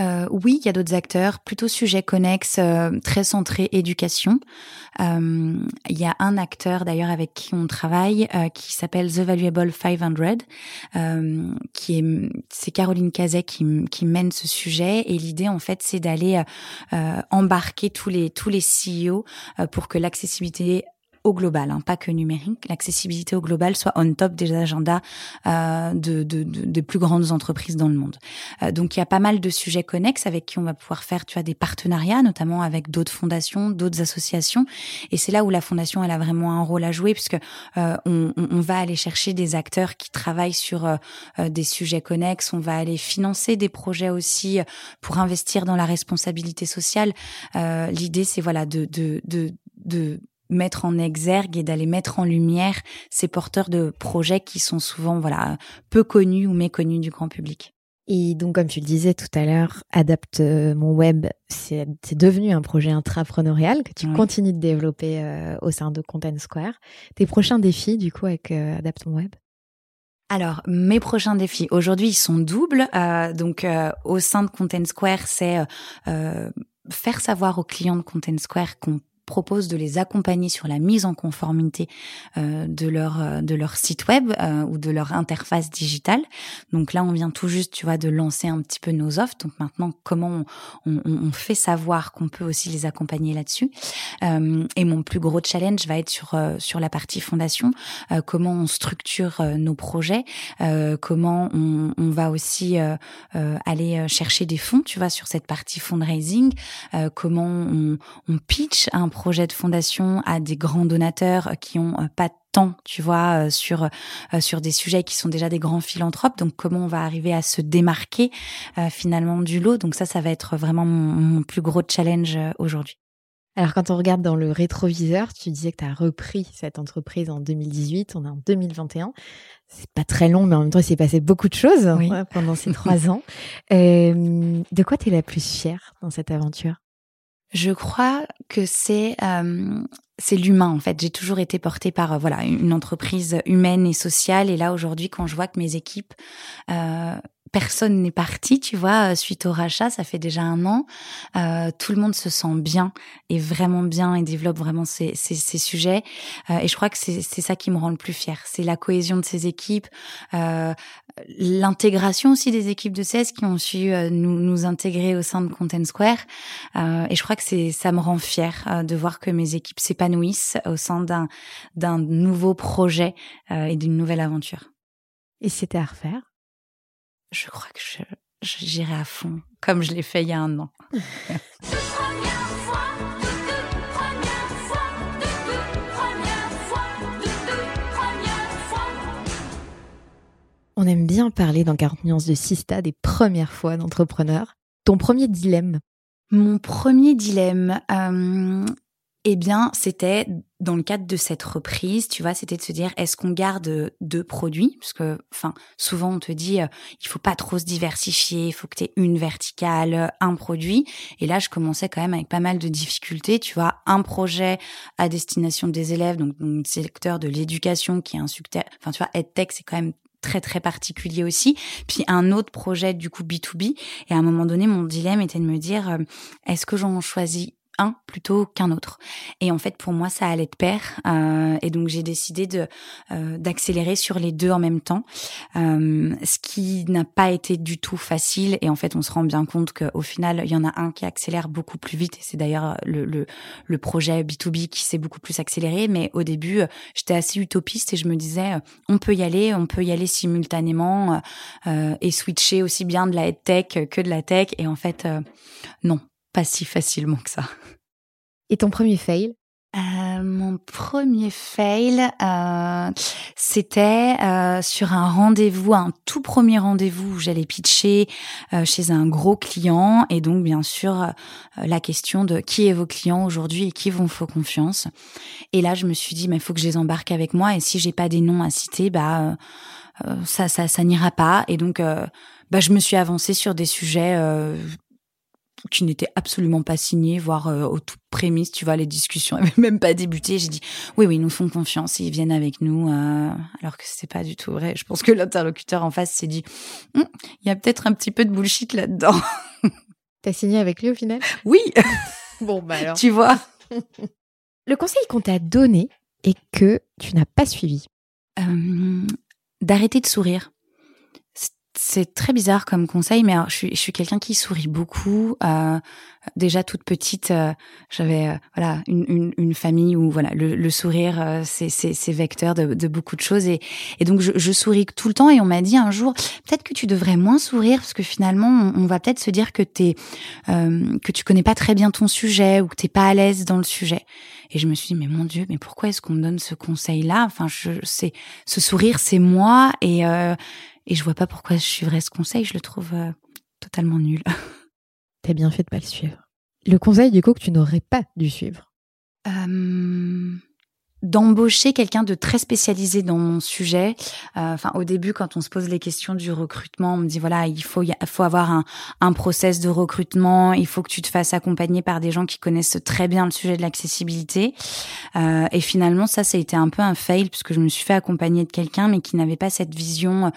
Euh, oui, il y a d'autres acteurs, plutôt sujets connexes, euh, très centrés éducation. Euh, il y a un acteur d'ailleurs avec qui on travaille euh, qui s'appelle The Valuable 500, euh, qui est c'est Caroline Cazet qui, qui mène ce sujet et l'idée en fait c'est d'aller embarquer tous les tous les CEO pour que l'accessibilité au global, hein, pas que numérique, l'accessibilité au global soit on top des agendas euh, de, de, de, des plus grandes entreprises dans le monde. Euh, donc il y a pas mal de sujets connexes avec qui on va pouvoir faire, tu vois, des partenariats, notamment avec d'autres fondations, d'autres associations. Et c'est là où la fondation elle a vraiment un rôle à jouer puisque euh, on, on, va aller chercher des acteurs qui travaillent sur euh, euh, des sujets connexes. On va aller financer des projets aussi pour investir dans la responsabilité sociale. L'idée c'est voilà de, de, de, de mettre en exergue et d'aller mettre en lumière ces porteurs de projets qui sont souvent voilà peu connus ou méconnus du grand public. Et donc, comme tu le disais tout à l'heure, Adapte euh, mon web, c'est devenu un projet intrapreneurial que tu continues de développer euh, au sein de Content Square. Tes prochains défis, du coup, avec euh, Adapte mon web? Alors, mes prochains défis, aujourd'hui, ils sont doubles. donc, au sein de Content Square, c'est faire savoir aux clients de Content Square qu'on propose de les accompagner sur la mise en conformité euh, de leur euh, de leur site web euh, ou de leur interface digitale. Donc là, on vient tout juste, tu vois, de lancer un petit peu nos offres. Donc maintenant, comment on, on, on fait savoir qu'on peut aussi les accompagner là-dessus. Euh, et mon plus gros challenge va être sur euh, sur la partie fondation. comment on structure nos projets, comment on, on, va aussi aller chercher des fonds, tu vois, sur cette partie fundraising. comment on, on pitch un projet de fondation à des grands donateurs qui ont euh, pas de temps, tu vois, euh, sur euh, sur des sujets qui sont déjà des grands philanthropes. Donc comment on va arriver à se démarquer finalement du lot? Donc ça, ça va être vraiment mon, plus gros challenge aujourd'hui. Alors quand on regarde dans le rétroviseur, tu disais que tu as repris cette entreprise en 2018, on est en 2021. C'est pas très long, mais en même temps, il s'est passé beaucoup de choses pendant ces trois ans. de quoi tu es la plus fière dans cette aventure? Je crois que c'est euh, c'est l'humain en fait. J'ai toujours été portée par euh, voilà une entreprise humaine et sociale. Et là aujourd'hui, quand je vois que mes équipes euh, personne n'est parti, tu vois, suite au rachat, ça fait déjà un an. Euh, tout le monde se sent bien et vraiment bien et développe vraiment ces, ces, ces sujets. Euh, et je crois que c'est ça qui me rend le plus fier. C'est la cohésion de ces équipes, euh, l'intégration aussi des équipes de CS qui ont su euh, nous, nous intégrer au sein de Content Square. Euh, et je crois que c'est ça me rend fier euh, de voir que mes équipes s'épanouissent au sein d'un d'un nouveau projet et d'une nouvelle aventure. Et c'était à refaire? Je crois que je, j'irai à fond, comme je l'ai fait il y a un an. On aime bien parler dans 40 nuances de Sista des premières fois d'entrepreneur. Ton premier dilemme? Mon premier dilemme, euh, eh bien, c'était dans le cadre de cette reprise, tu vois, c'était de se dire est-ce qu'on garde deux produits? Parce que enfin, souvent on te dit euh, il faut pas trop se diversifier, il faut que tu aies une verticale, un produit. Et là je commençais quand même avec pas mal de difficultés, tu vois, un projet à destination des élèves donc, le secteur de l'éducation qui est un succès enfin tu vois EdTech c'est quand même très très particulier aussi. Puis un autre projet du coup B2B. Et à un moment donné, mon dilemme était de me dire, euh, est-ce que j'en choisis plutôt qu'un autre. Et en fait, pour moi, ça allait de pair. Euh, et donc, j'ai décidé de euh, d'accélérer sur les deux en même temps, euh, ce qui n'a pas été du tout facile. Et en fait, on se rend bien compte qu'au final, il y en a un qui accélère beaucoup plus vite. C'est d'ailleurs le, le, le, projet B2B qui s'est beaucoup plus accéléré. Mais au début, j'étais assez utopiste et je me disais, on peut y aller, on peut y aller simultanément et switcher aussi bien de la tech que de la tech. Et en fait, non, pas si facilement que ça. Et ton premier fail? Euh, mon premier fail, euh, c'était euh, sur un rendez-vous, un tout premier rendez-vous où j'allais pitcher euh, chez un gros client et donc bien sûr euh, la question de qui est vos clients aujourd'hui et qui vont faire confiance. Et là je me suis dit mais il faut que je les embarque avec moi et si j'ai pas des noms à citer bah ça ça ça n'ira pas et donc bah je me suis avancée sur des sujets qui n'était absolument pas signé, voire euh, au tout prémisse, tu vois, les discussions n'avaient même pas débuté. J'ai dit oui, oui, ils nous font confiance, ils viennent avec nous, euh, alors que c'est pas du tout vrai. Je pense que l'interlocuteur en face s'est dit, hum, il y a peut-être un petit peu de bullshit là-dedans. T'as signé avec lui au final? Oui. bon bah alors. Tu vois. Le conseil qu'on t'a donné et que tu n'as pas suivi. Euh, d'arrêter de sourire c'est très bizarre comme conseil, mais je suis, je suis quelqu'un qui sourit beaucoup. Euh, déjà toute petite, euh, j'avais euh, voilà une, une, une, famille où voilà le, le sourire euh, c'est c'est vecteur de, de, beaucoup de choses. Et, et donc je, je, souris tout le temps et on m'a dit un jour peut-être que tu devrais moins sourire parce que finalement on, va peut-être se dire que t'es que tu connais pas très bien ton sujet ou que t'es pas à l'aise dans le sujet. Et je me suis dit mais mon dieu mais pourquoi est-ce qu'on me donne ce conseil là enfin je c'est ce sourire c'est moi et et je vois pas pourquoi je suivrais ce conseil je le trouve totalement nul T'as bien fait de pas le suivre. Le conseil du coup que tu n'aurais pas dû suivre euh, D'embaucher quelqu'un de très spécialisé dans mon sujet. Euh, enfin, au début, quand on se pose les questions du recrutement, on me dit voilà, il faut, il faut avoir un, un process de recrutement. Il faut que tu te fasses accompagner par des gens qui connaissent très bien le sujet de l'accessibilité. Euh, et finalement, ça, ça a été un peu un fail puisque je me suis fait accompagner de quelqu'un, mais qui n'avait pas cette vision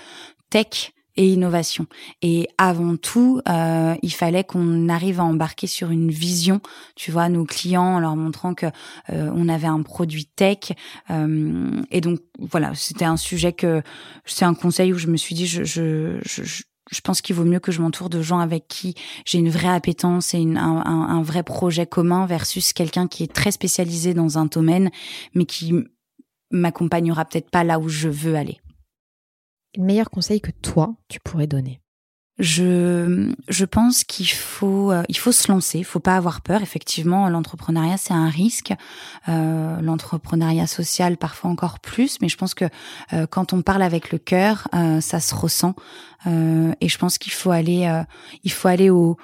tech et innovation. Et avant tout, euh, il fallait qu'on arrive à embarquer sur une vision, tu vois, nos clients, en leur montrant que euh, on avait un produit tech. Euh, et donc voilà, c'était un sujet que c'est un conseil où je me suis dit, je, je, je, je pense qu'il vaut mieux que je m'entoure de gens avec qui j'ai une vraie appétence et une, un, un, vrai projet commun versus quelqu'un qui est très spécialisé dans un domaine, mais qui m'accompagnera peut-être pas là où je veux aller le meilleur conseil que toi, tu pourrais donner je, je pense qu'il faut, euh, il faut se lancer. Il faut pas avoir peur. Effectivement, l'entrepreneuriat c'est un risque. Euh, l'entrepreneuriat social parfois encore plus. Mais je pense que euh, quand on parle avec le cœur, euh, ça se ressent. et je pense qu'il faut aller, il faut aller au,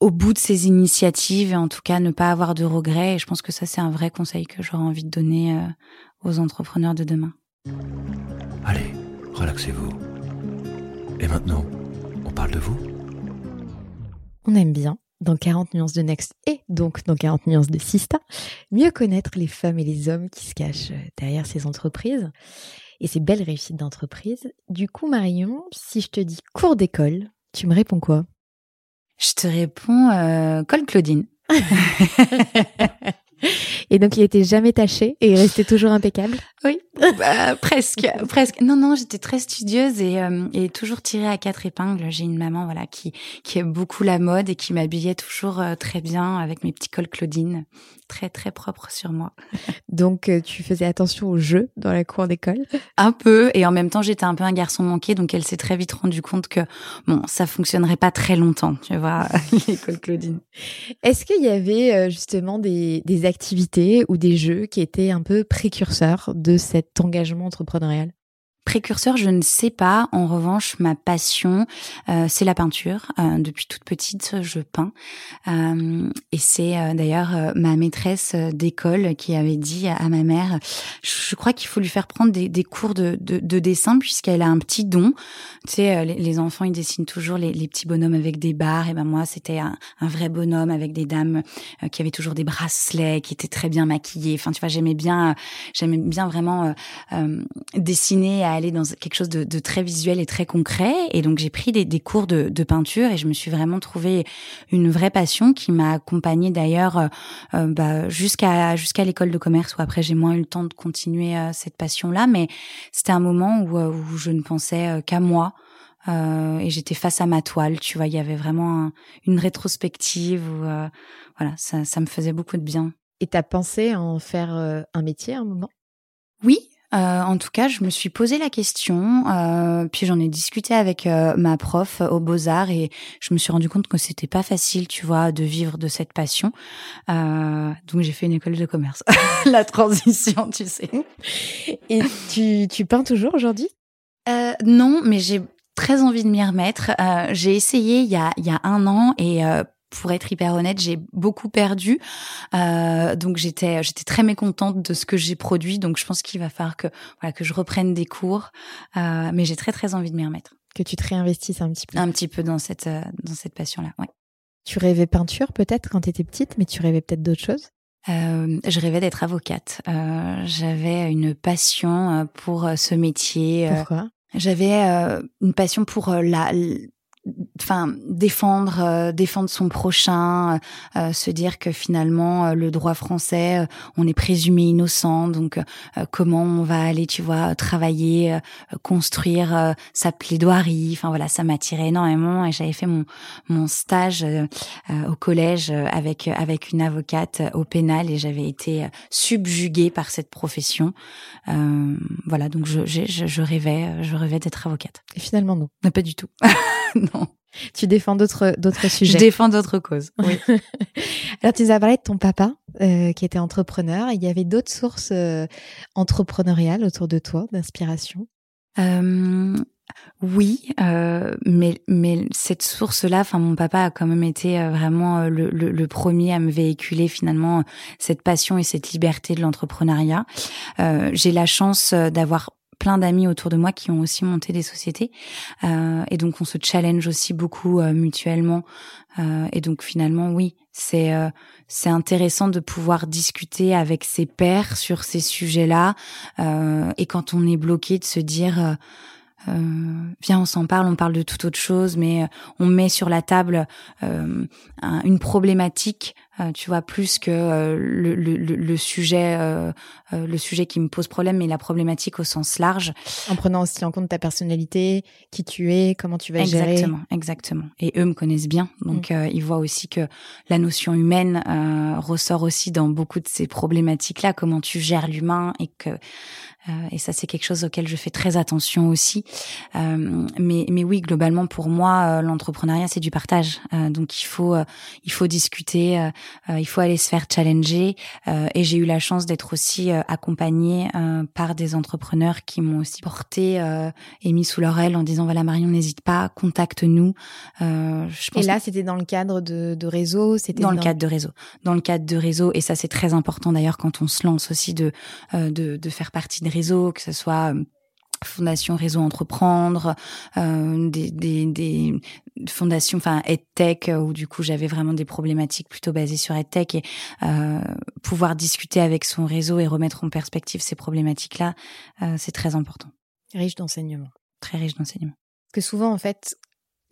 au bout de ces initiatives et en tout cas ne pas avoir de regrets. Et je pense que ça c'est un vrai conseil que j'aurais envie de donner aux entrepreneurs de demain. Allez relaxez-vous. Et maintenant, on parle de vous On aime bien, dans 40 nuances de Next et donc dans 40 nuances de Sista, mieux connaître les femmes et les hommes qui se cachent derrière ces entreprises et ces belles réussites d'entreprise. Du coup, Marion, si je te dis cours d'école, tu me réponds quoi? Je te réponds euh, Col Claudine. Et donc, il était jamais taché et il restait toujours impeccable Oui, bah, presque, presque. Non, non, j'étais très studieuse et, euh, et toujours tirée à quatre épingles. J'ai une maman, voilà, qui, qui aime beaucoup la mode et qui m'habillait toujours euh, très bien avec mes petits cols Claudine, très, très propres sur moi. Donc, euh, tu faisais attention aux jeux dans la cour d'école? Un peu. Et en même temps, j'étais un peu un garçon manqué. Donc, elle s'est très vite rendue compte que, bon, ça fonctionnerait pas très longtemps, tu vois, l'école Claudine. Est-ce qu'il y avait justement des, des activités ou des jeux qui étaient un peu précurseurs de cet engagement entrepreneurial? Précurseur, je ne sais pas. En revanche, ma passion, euh, c'est la peinture. Euh, depuis toute petite, je peins. Euh, et c'est euh, d'ailleurs euh, ma maîtresse d'école qui avait dit à, ma mère, je, crois qu'il faut lui faire prendre des, cours de, de, de dessin puisqu'elle a un petit don. Tu sais, les, enfants, ils dessinent toujours les, petits bonhommes avec des barres. Et ben moi, c'était un, un, vrai bonhomme avec des dames qui avaient toujours des bracelets, qui étaient très bien maquillées. Enfin, tu vois, j'aimais bien, j'aimais bien vraiment dessiner aller dans quelque chose de, de, très visuel et très concret. Et donc j'ai pris des, des cours de, de, peinture et je me suis vraiment trouvé une vraie passion qui m'a accompagnée d'ailleurs euh, euh, bah, jusqu'à jusqu'à l'école de commerce où après j'ai moins eu le temps de continuer euh, cette passion-là. Mais c'était un moment où, où je ne pensais qu'à moi. Euh, et j'étais face à ma toile, tu vois, il y avait vraiment une rétrospective où, voilà, ça, ça me faisait beaucoup de bien. Et t'as pensé à en faire un métier à un moment? Oui, euh, en tout cas, je me suis posé la question, euh, puis j'en ai discuté avec euh, ma prof aux Beaux Arts et je me suis rendu compte que c'était pas facile, tu vois, de vivre de cette passion. donc j'ai fait une école de commerce. la transition, tu sais. Et tu, tu peins toujours aujourd'hui? Non, mais j'ai très envie de m'y remettre. j'ai essayé il y a, il y a un an et pour être hyper honnête, j'ai beaucoup perdu. Euh, donc j'étais j'étais très mécontente de ce que j'ai produit. Donc je pense qu'il va falloir que voilà que je reprenne des cours. Euh, mais j'ai très très envie de m'y remettre. Que tu te réinvestisses un petit peu. Un petit peu dans cette euh, dans cette passion là. Ouais. Tu rêvais peinture peut-être quand tu étais petite, mais tu rêvais peut-être d'autres choses? Euh, je rêvais d'être avocate. Euh, J'avais une passion euh, pour ce métier. Pourquoi? J'avais une passion pour la enfin défendre euh, défendre son prochain euh, euh, se dire que finalement le droit français on est présumé innocent donc comment on va aller tu vois travailler construire sa plaidoirie. Enfin voilà ça m'attirait énormément et j'avais fait mon mon stage au collège avec avec une avocate au pénal et j'avais été subjuguée par cette profession. Voilà donc je, je je rêvais je rêvais d'être avocate. Et finalement non pas du tout. Non tu défends d'autres d'autres sujets. Je défends d'autres causes. Oui. Alors tu nous as parlé de ton papa euh, qui était entrepreneur. Il y avait d'autres sources euh, entrepreneuriales autour de toi d'inspiration? Euh, oui, euh, mais mais cette source-là, enfin mon papa a quand même été euh, vraiment euh, le, le, le, premier à me véhiculer finalement cette passion et cette liberté de l'entrepreneuriat. Euh, J'ai la chance d'avoir plein d'amis autour de moi qui ont aussi monté des sociétés. Euh, et donc on se challenge aussi beaucoup euh, mutuellement. Euh, et donc finalement oui c'est euh, c'est intéressant de pouvoir discuter avec ses pairs sur ces sujets-là. Euh, et quand on est bloqué de se dire viens on s'en parle on parle de toute autre chose mais on met sur la table une problématique euh, tu vois plus que euh, le, le, le, sujet euh, le sujet qui me pose problème mais la problématique au sens large. En prenant aussi en compte ta personnalité qui tu es comment tu vas exactement, gérer. Exactement exactement. Et eux me connaissent bien. Donc mm. ils voient aussi que la notion humaine ressort aussi dans beaucoup de ces problématiques là comment tu gères l'humain et que et ça c'est quelque chose auquel je fais très attention aussi. Mais mais oui globalement pour moi l'entrepreneuriat c'est du partage. Donc il faut il faut discuter euh, il faut aller se faire challenger. Euh, et j'ai eu la chance d'être aussi euh, accompagnée par des entrepreneurs qui m'ont aussi porté et mis sous leur aile en disant voilà Marion n'hésite pas, contacte-nous. et là c'était dans le cadre de, de réseau, c'était dans, le cadre de réseau, dans le cadre de réseau. Et ça c'est très important d'ailleurs quand on se lance aussi de de, de faire partie de réseau, que ce soit Fondation Réseau Entreprendre, euh, des, des, des, fondations, enfin EdTech, où du coup j'avais vraiment des problématiques plutôt basées sur EdTech et euh, pouvoir discuter avec son réseau et remettre en perspective ces problématiques-là, euh, c'est très important. Riche d'enseignement. Très riche d'enseignement. Que souvent, en fait,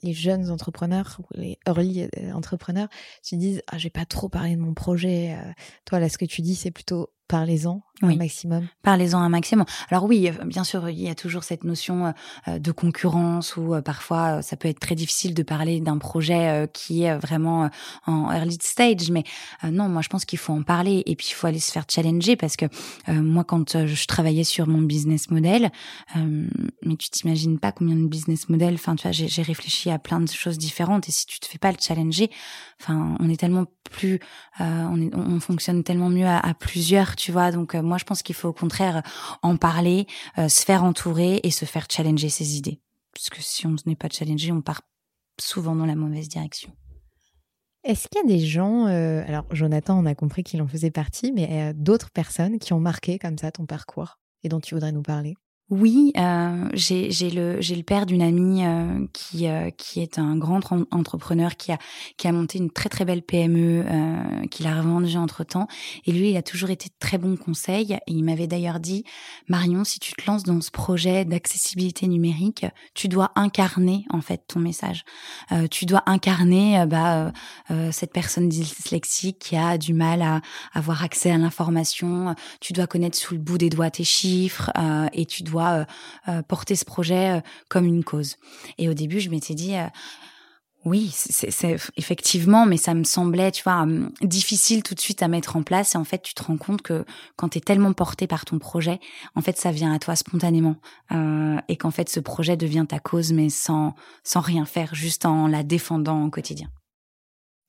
les jeunes entrepreneurs, les early euh, entrepreneurs, se disent ah j'ai pas trop parlé de mon projet. Euh. Toi là, ce que tu dis, c'est plutôt parlez-en un maximum. Parlez-en un maximum. Alors oui, euh, bien sûr, il y a toujours cette notion de concurrence où parfois ça peut être très difficile de parler d'un projet qui est vraiment en early stage. Mais non, moi je pense qu'il faut en parler et puis il faut aller se faire challenger parce que moi quand je travaillais sur mon business model, mais tu t'imagines pas combien de business model. Enfin, tu vois, j'ai réfléchi à plein de choses différentes et si tu te fais pas le challenger, enfin, on est tellement plus, on, est, on fonctionne tellement mieux à, à plusieurs, tu vois. Donc moi je pense qu'il faut au contraire en parler, euh, se faire entourer et se faire challenger ses idées. Parce que si on n'est pas challengé, on part souvent dans la mauvaise direction. Est-ce qu'il y a des gens, euh, alors Jonathan, on a compris qu'il en faisait partie, mais euh, d'autres personnes qui ont marqué comme ça ton parcours et dont tu voudrais nous parler? Oui, euh, j'ai le j'ai le père d'une amie euh, qui euh, qui est un grand entrepreneur qui a qui a monté une très très belle PME euh, qu'il a revendue entre temps et lui il a toujours été de très bon conseil et il m'avait d'ailleurs dit Marion si tu te lances dans ce projet d'accessibilité numérique tu dois incarner en fait ton message. Euh, tu dois incarner bah cette personne dyslexique qui a du mal à avoir accès à l'information. Tu dois connaître sous le bout des doigts tes chiffres et tu dois euh, euh, porter ce projet euh, comme une cause. Et au début, je m'étais dit oui, c'est effectivement, mais ça me semblait, tu vois, hum, difficile tout de suite à mettre en place. Et en fait, tu te rends compte que quand tu es tellement porté par ton projet, en fait, ça vient à toi spontanément, et qu'en fait, ce projet devient ta cause, mais sans sans rien faire, juste en la défendant au quotidien.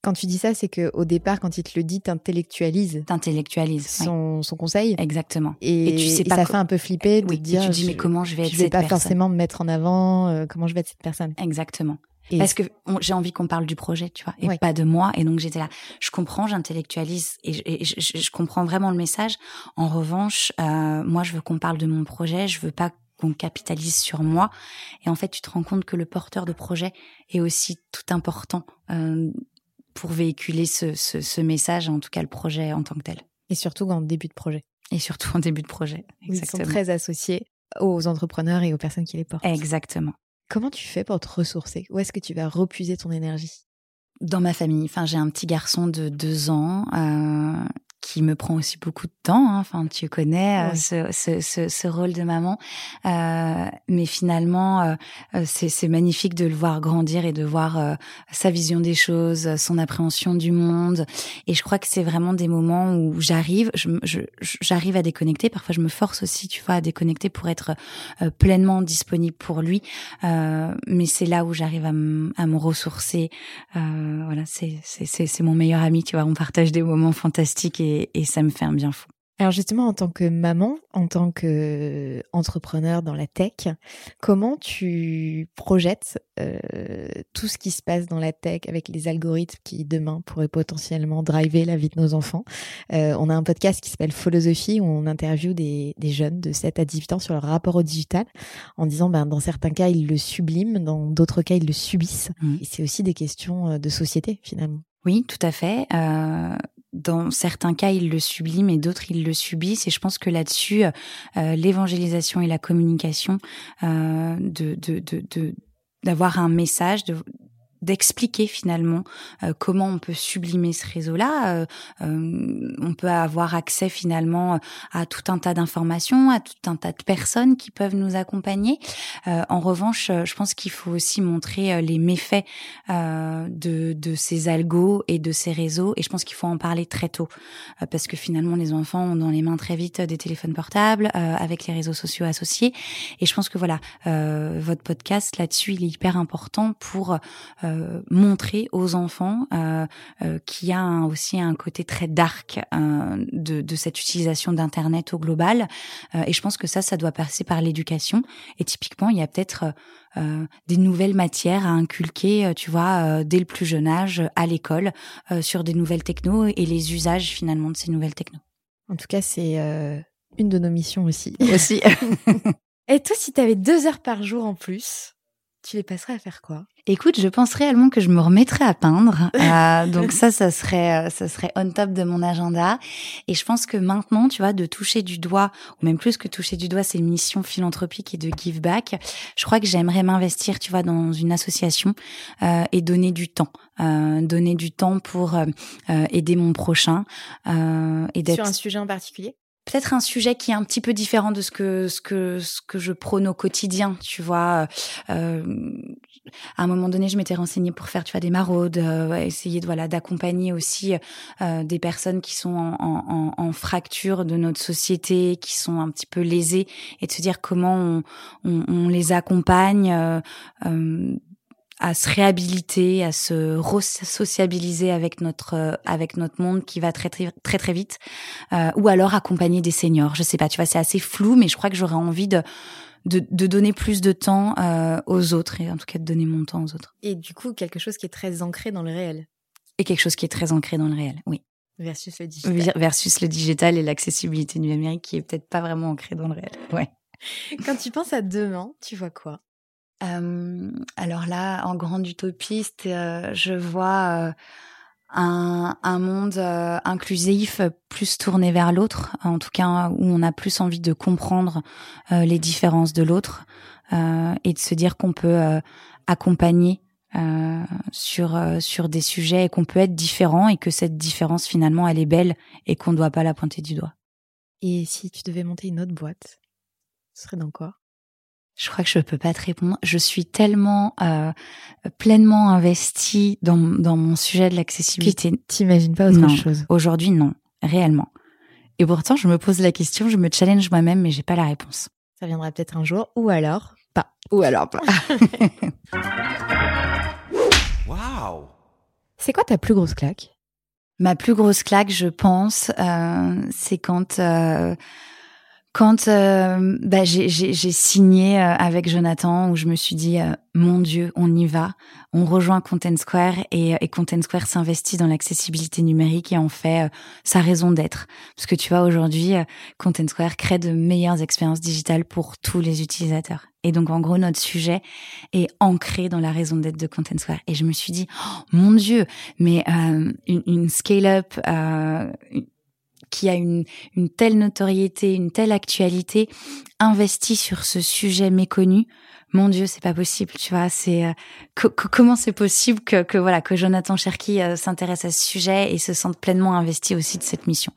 Quand tu dis ça, c'est que au départ, quand il te le dit, t'intellectualises. T'intellectualises. Son, son conseil. Exactement. Et, tu sais pas. ça fait un peu flipper de oui, dire. tu te dis, mais comment je vais être Je vais pas forcément me mettre en avant. Euh, comment je vais être cette personne. Exactement. Parce que j'ai envie qu'on parle du projet, tu vois, et pas de moi. Et donc j'étais là. Je comprends, j'intellectualise et, je, je, comprends vraiment le message. En revanche, euh, moi, je veux qu'on parle de mon projet. Je veux pas qu'on capitalise sur moi. Et en fait, tu te rends compte que le porteur de projet est aussi tout important. Euh, pour véhiculer ce, ce, ce, message, en tout cas le projet en tant que tel. Et surtout en début de projet. Et surtout en début de projet. Exactement. Ils sont très associés aux entrepreneurs et aux personnes qui les portent. Exactement. Comment tu fais pour te ressourcer? Où est-ce que tu vas repuiser ton énergie? Dans ma famille. Enfin, j'ai un petit garçon de deux ans. Euh, qui me prend aussi beaucoup de temps. Hein. Enfin, tu connais euh, ce, ce, ce, ce, rôle de maman, euh, mais finalement, euh, euh, c'est magnifique de le voir grandir et de voir sa vision des choses, son appréhension du monde. Et je crois que c'est vraiment des moments où j'arrive, j'arrive je, à déconnecter. Parfois, je me force aussi, tu vois, à déconnecter pour être pleinement disponible pour lui. mais c'est là où j'arrive à, à, me ressourcer. voilà, c'est c'est mon meilleur ami. Tu vois, on partage des moments fantastiques et et, ça me fait un bien fou. Alors justement, en tant que maman, en tant que entrepreneur dans la tech, comment tu projettes euh, tout ce qui se passe dans la tech avec les algorithmes qui demain pourraient potentiellement driver la vie de nos enfants? Euh, On a un podcast qui s'appelle Philosophie où on interviewe des, des, jeunes de 7 à 18 ans sur leur rapport au digital en disant ben dans certains cas ils le subliment, dans d'autres cas ils le subissent. Mmh. Et c'est aussi des questions euh, de société finalement. Oui, tout à fait. Euh, dans certains cas, ils le subliment et d'autres, ils le subissent. Et je pense que là-dessus, euh, l'évangélisation et la communication, euh, de, de, de, d'avoir un message, de, d'expliquer finalement euh, comment on peut sublimer ce réseau-là. Euh, euh, on peut avoir accès finalement à tout un tas d'informations, à tout un tas de personnes qui peuvent nous accompagner. en revanche, je pense qu'il faut aussi montrer les méfaits de, de ces algos et de ces réseaux. Et je pense qu'il faut en parler très tôt parce que finalement les enfants ont dans les mains très vite des téléphones portables avec les réseaux sociaux associés. Et je pense que voilà, votre podcast là-dessus, il est hyper important pour euh, montrer aux enfants euh, euh, qu'il y a aussi un côté très dark de, de, cette utilisation d'internet au global et je pense que ça ça doit passer par l'éducation et typiquement il y a peut-être des nouvelles matières à inculquer, tu vois, dès le plus jeune âge à l'école sur des nouvelles technos et les usages finalement de ces nouvelles technos. En tout cas, c'est une de nos missions aussi. Aussi. et toi, si tu avais deux heures par jour en plus, tu les passerais à faire quoi? Écoute, je pense réellement que je me remettrais à peindre. Euh, donc ça, ça serait, euh, ça serait on top de mon agenda. Et je pense que maintenant, tu vois, de toucher du doigt, ou même plus que toucher du doigt, c'est une mission philanthropique et de give back. Je crois que j'aimerais m'investir, tu vois, dans une association euh, et donner du temps, euh, donner du temps pour euh, aider mon prochain et d'être sur un sujet en particulier? Peut-être un sujet qui est un petit peu différent de ce que ce que ce que je prône au quotidien tu vois euh, à un moment donné je m'étais renseignée pour faire tu vois des maraudes euh, essayer de voilà d'accompagner aussi euh, des personnes qui sont en, en, en, fracture de notre société qui sont un petit peu lésées et de se dire comment on, on, on les accompagne euh, euh à se réhabiliter, à se sociabiliser avec notre avec notre monde qui va très très très très vite, euh, ou alors accompagner des seniors. Je sais pas, tu vois, c'est assez flou, mais je crois que j'aurais envie de, de, de donner plus de temps euh, aux autres et en tout cas de donner mon temps aux autres. Et du coup, quelque chose qui est très ancré dans le réel. Et quelque chose qui est très ancré dans le réel, oui. Versus le digital. Versus le digital et l'accessibilité numérique qui est peut-être pas vraiment ancré dans le réel. Ouais. Quand tu penses à demain, tu vois quoi? Euh, alors là, en grande utopiste, euh, je vois euh, un, un, monde inclusif plus tourné vers l'autre, en tout cas où on a plus envie de comprendre les différences de l'autre et de se dire qu'on peut accompagner sur sur des sujets et qu'on peut être différent et que cette différence finalement elle est belle et qu'on ne doit pas la pointer du doigt. Et si tu devais monter une autre boîte, ce serait dans quoi? Je crois que je peux pas te répondre. Je suis tellement euh, pleinement investie dans, dans mon sujet de l'accessibilité. T'imagines pas autre non. chose Aujourd'hui, non, réellement. Et pourtant, je me pose la question, je me challenge moi-même, mais j'ai pas la réponse. Ça viendra peut-être un jour, ou alors pas. Ou alors pas. Waouh C'est quoi ta plus grosse claque? Ma plus grosse claque, je pense, euh, c'est quand euh, quand euh, bah, j'ai signé euh, avec Jonathan, où je me suis dit, euh, mon Dieu, on y va, on rejoint Content Square et, et Content Square s'investit dans l'accessibilité numérique et en fait sa raison d'être. Parce que tu vois, aujourd'hui, Content Square crée de meilleures expériences digitales pour tous les utilisateurs. Et donc, en gros, notre sujet est ancré dans la raison d'être de Content Square. Et je me suis dit, oh, mon Dieu, mais une, une scale-up, qui a une, une telle notoriété, une telle actualité, investit sur ce sujet méconnu, mon Dieu, c'est pas possible, tu vois. C'est euh, comment c'est possible que, que voilà que Jonathan Cherki euh, s'intéresse à ce sujet et se sente pleinement investi aussi de cette mission.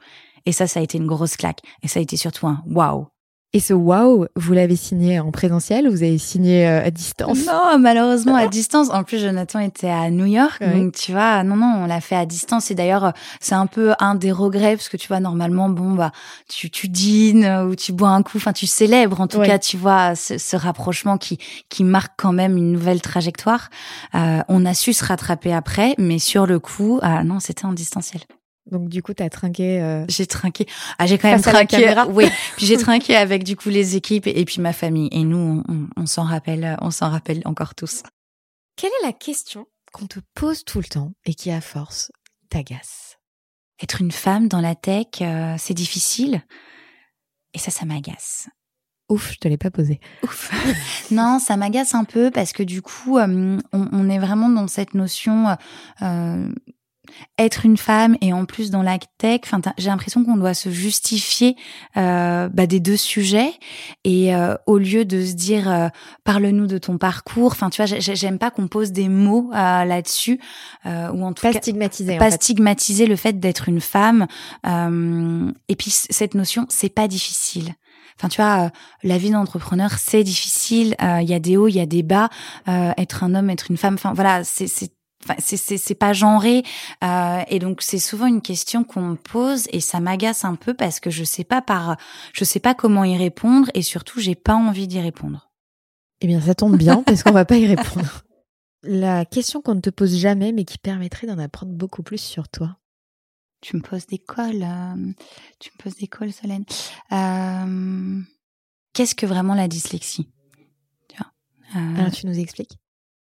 Et ça, ça a été une grosse claque. Et ça a été surtout un waouh. Et ce wow, vous l'avez signé en présentiel ou vous avez signé euh, à distance? Non, malheureusement à distance. En plus, Jonathan était à New York, donc tu vois, non, non, on l'a fait à distance. Et d'ailleurs, c'est un peu un des regrets parce que tu vois, normalement, bon, bah, tu, tu dînes ou tu bois un coup, enfin, tu célèbres en tout cas, tu vois, ce, ce, rapprochement qui qui marque quand même une nouvelle trajectoire. Euh, on a su se rattraper après, mais sur le coup, euh, non, c'était en distanciel. Donc du coup, tu as trinqué. Euh... J'ai trinqué. Ah, j'ai quand même trinqué. Oui. Puis j'ai trinqué avec du coup les équipes et, puis ma famille. Et nous, on, on s'en rappelle, on s'en rappelle encore tous. Quelle est la question qu'on te pose tout le temps et qui, à force, t'agace? Être une femme dans la tech, euh, c'est difficile. Et ça, ça m'agace. Ouf, je te l'ai pas posé. Ouf. non, ça m'agace un peu parce que du coup, euh, on, on, est vraiment dans cette notion euh, être une femme et en plus dans la tech, enfin, j'ai l'impression qu'on doit se justifier euh, bah, des deux sujets et euh, au lieu de se dire euh, parle-nous de ton parcours, enfin tu vois, j'aime pas qu'on pose des mots euh, là-dessus euh, ou en tout pas cas stigmatiser, pas stigmatiser le fait d'être une femme. et puis cette notion, c'est pas difficile. Enfin, tu vois, la vie d'entrepreneur, c'est difficile. Il y a des hauts, il y a des bas. être un homme, être une femme. Enfin, voilà, c'est Enfin, c'est pas genré euh, et donc c'est souvent une question qu'on me pose et ça m'agace un peu parce que je sais pas par je sais pas comment y répondre et surtout j'ai pas envie d'y répondre. Eh bien ça tombe bien parce qu'on va pas y répondre. La question qu'on ne te pose jamais mais qui permettrait d'en apprendre beaucoup plus sur toi. Tu me poses des cols, euh, tu me poses des cols, Solène. Euh, Qu'est-ce que vraiment la dyslexie? Tu, vois? Alors, tu nous expliques?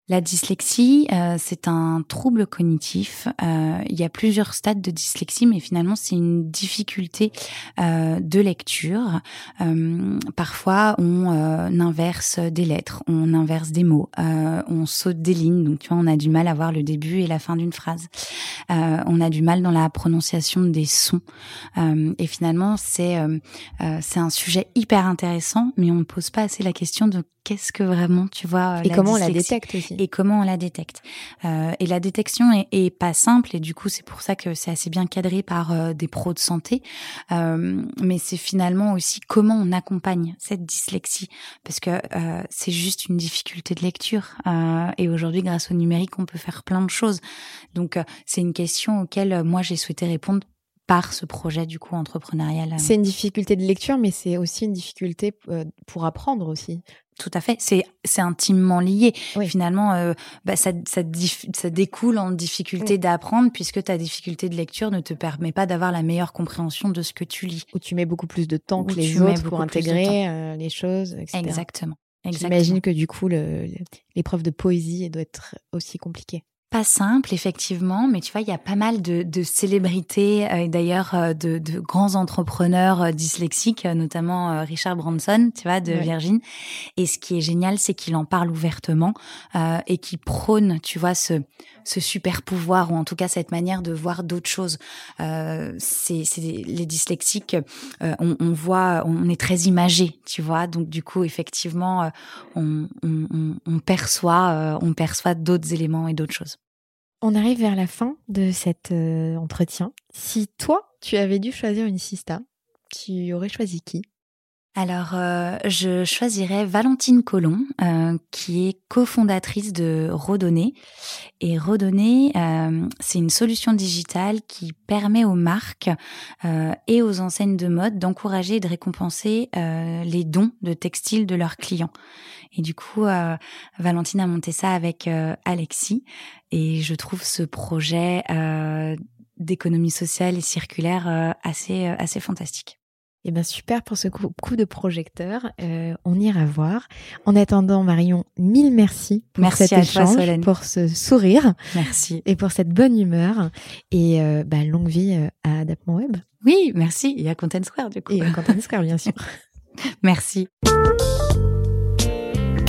La dyslexie, euh, c'est un trouble cognitif. Euh, il y a plusieurs stades de dyslexie, mais finalement, c'est une difficulté euh, de lecture. parfois, on inverse des lettres, on inverse des mots, on saute des lignes. Donc, tu vois, on a du mal à voir le début et la fin d'une phrase. on a du mal dans la prononciation des sons. et finalement, c'est c'est un sujet hyper intéressant, mais on ne pose pas assez la question de qu'est-ce que vraiment, tu vois, et comment on la détecte aussi et comment on la détecte. Euh, et la détection est, est, pas simple et du coup c'est pour ça que c'est assez bien cadré par euh, des pros de santé. Euh, mais c'est finalement aussi comment on accompagne cette dyslexie parce que euh, c'est juste une difficulté de lecture euh, et aujourd'hui grâce au numérique on peut faire plein de choses. Donc c'est une question auquel moi j'ai souhaité répondre par ce projet du coup entrepreneurial. C'est une difficulté de lecture, mais c'est aussi une difficulté pour apprendre aussi. Tout à fait, c'est c'est intimement lié. Finalement, euh, bah, ça, ça, ça, découle en difficulté d'apprendre puisque ta difficulté de lecture ne te permet pas d'avoir la meilleure compréhension de ce que tu lis. Ou tu mets beaucoup plus de temps que les autres pour intégrer euh, les choses, etc. Exactement. J'imagine que du coup, l'épreuve de poésie doit être aussi compliquée pas simple, effectivement, mais tu vois, il y a pas mal de, de célébrités, euh, d'ailleurs euh, de, de, grands entrepreneurs euh, dyslexiques, notamment Richard Branson, tu vois, de Virgin. Et ce qui est génial, c'est qu'il en parle ouvertement et qu'il prône, tu vois, ce, ce super pouvoir ou en tout cas cette manière de voir d'autres choses. c'est les dyslexiques, on, on, voit, on est très imagé, tu vois, donc du coup, effectivement, on, on, on perçoit, on perçoit d'autres éléments et d'autres choses. On arrive vers la fin de cet euh, entretien. Si toi, tu avais dû choisir une sista, tu aurais choisi qui? Alors, euh, je choisirais Valentine Colomb, euh, qui est cofondatrice de Rodonné. Et Rodonné, c'est une solution digitale qui permet aux marques et aux enseignes de mode d'encourager et de récompenser les dons de textiles de leurs clients. Et du coup, euh, Valentine a monté ça avec euh, Alexis. Et je trouve ce projet euh, d'économie sociale et circulaire assez, assez fantastique. Eh bien, super pour ce coup, de projecteur. on ira voir. En attendant, Marion, mille merci pour merci cet échange, pour ce sourire. Merci. Et pour cette bonne humeur. Et bah, longue vie à Adaptement Web. Oui, merci. Et à Content Square, du coup. Et à Content Square, bien sûr. merci.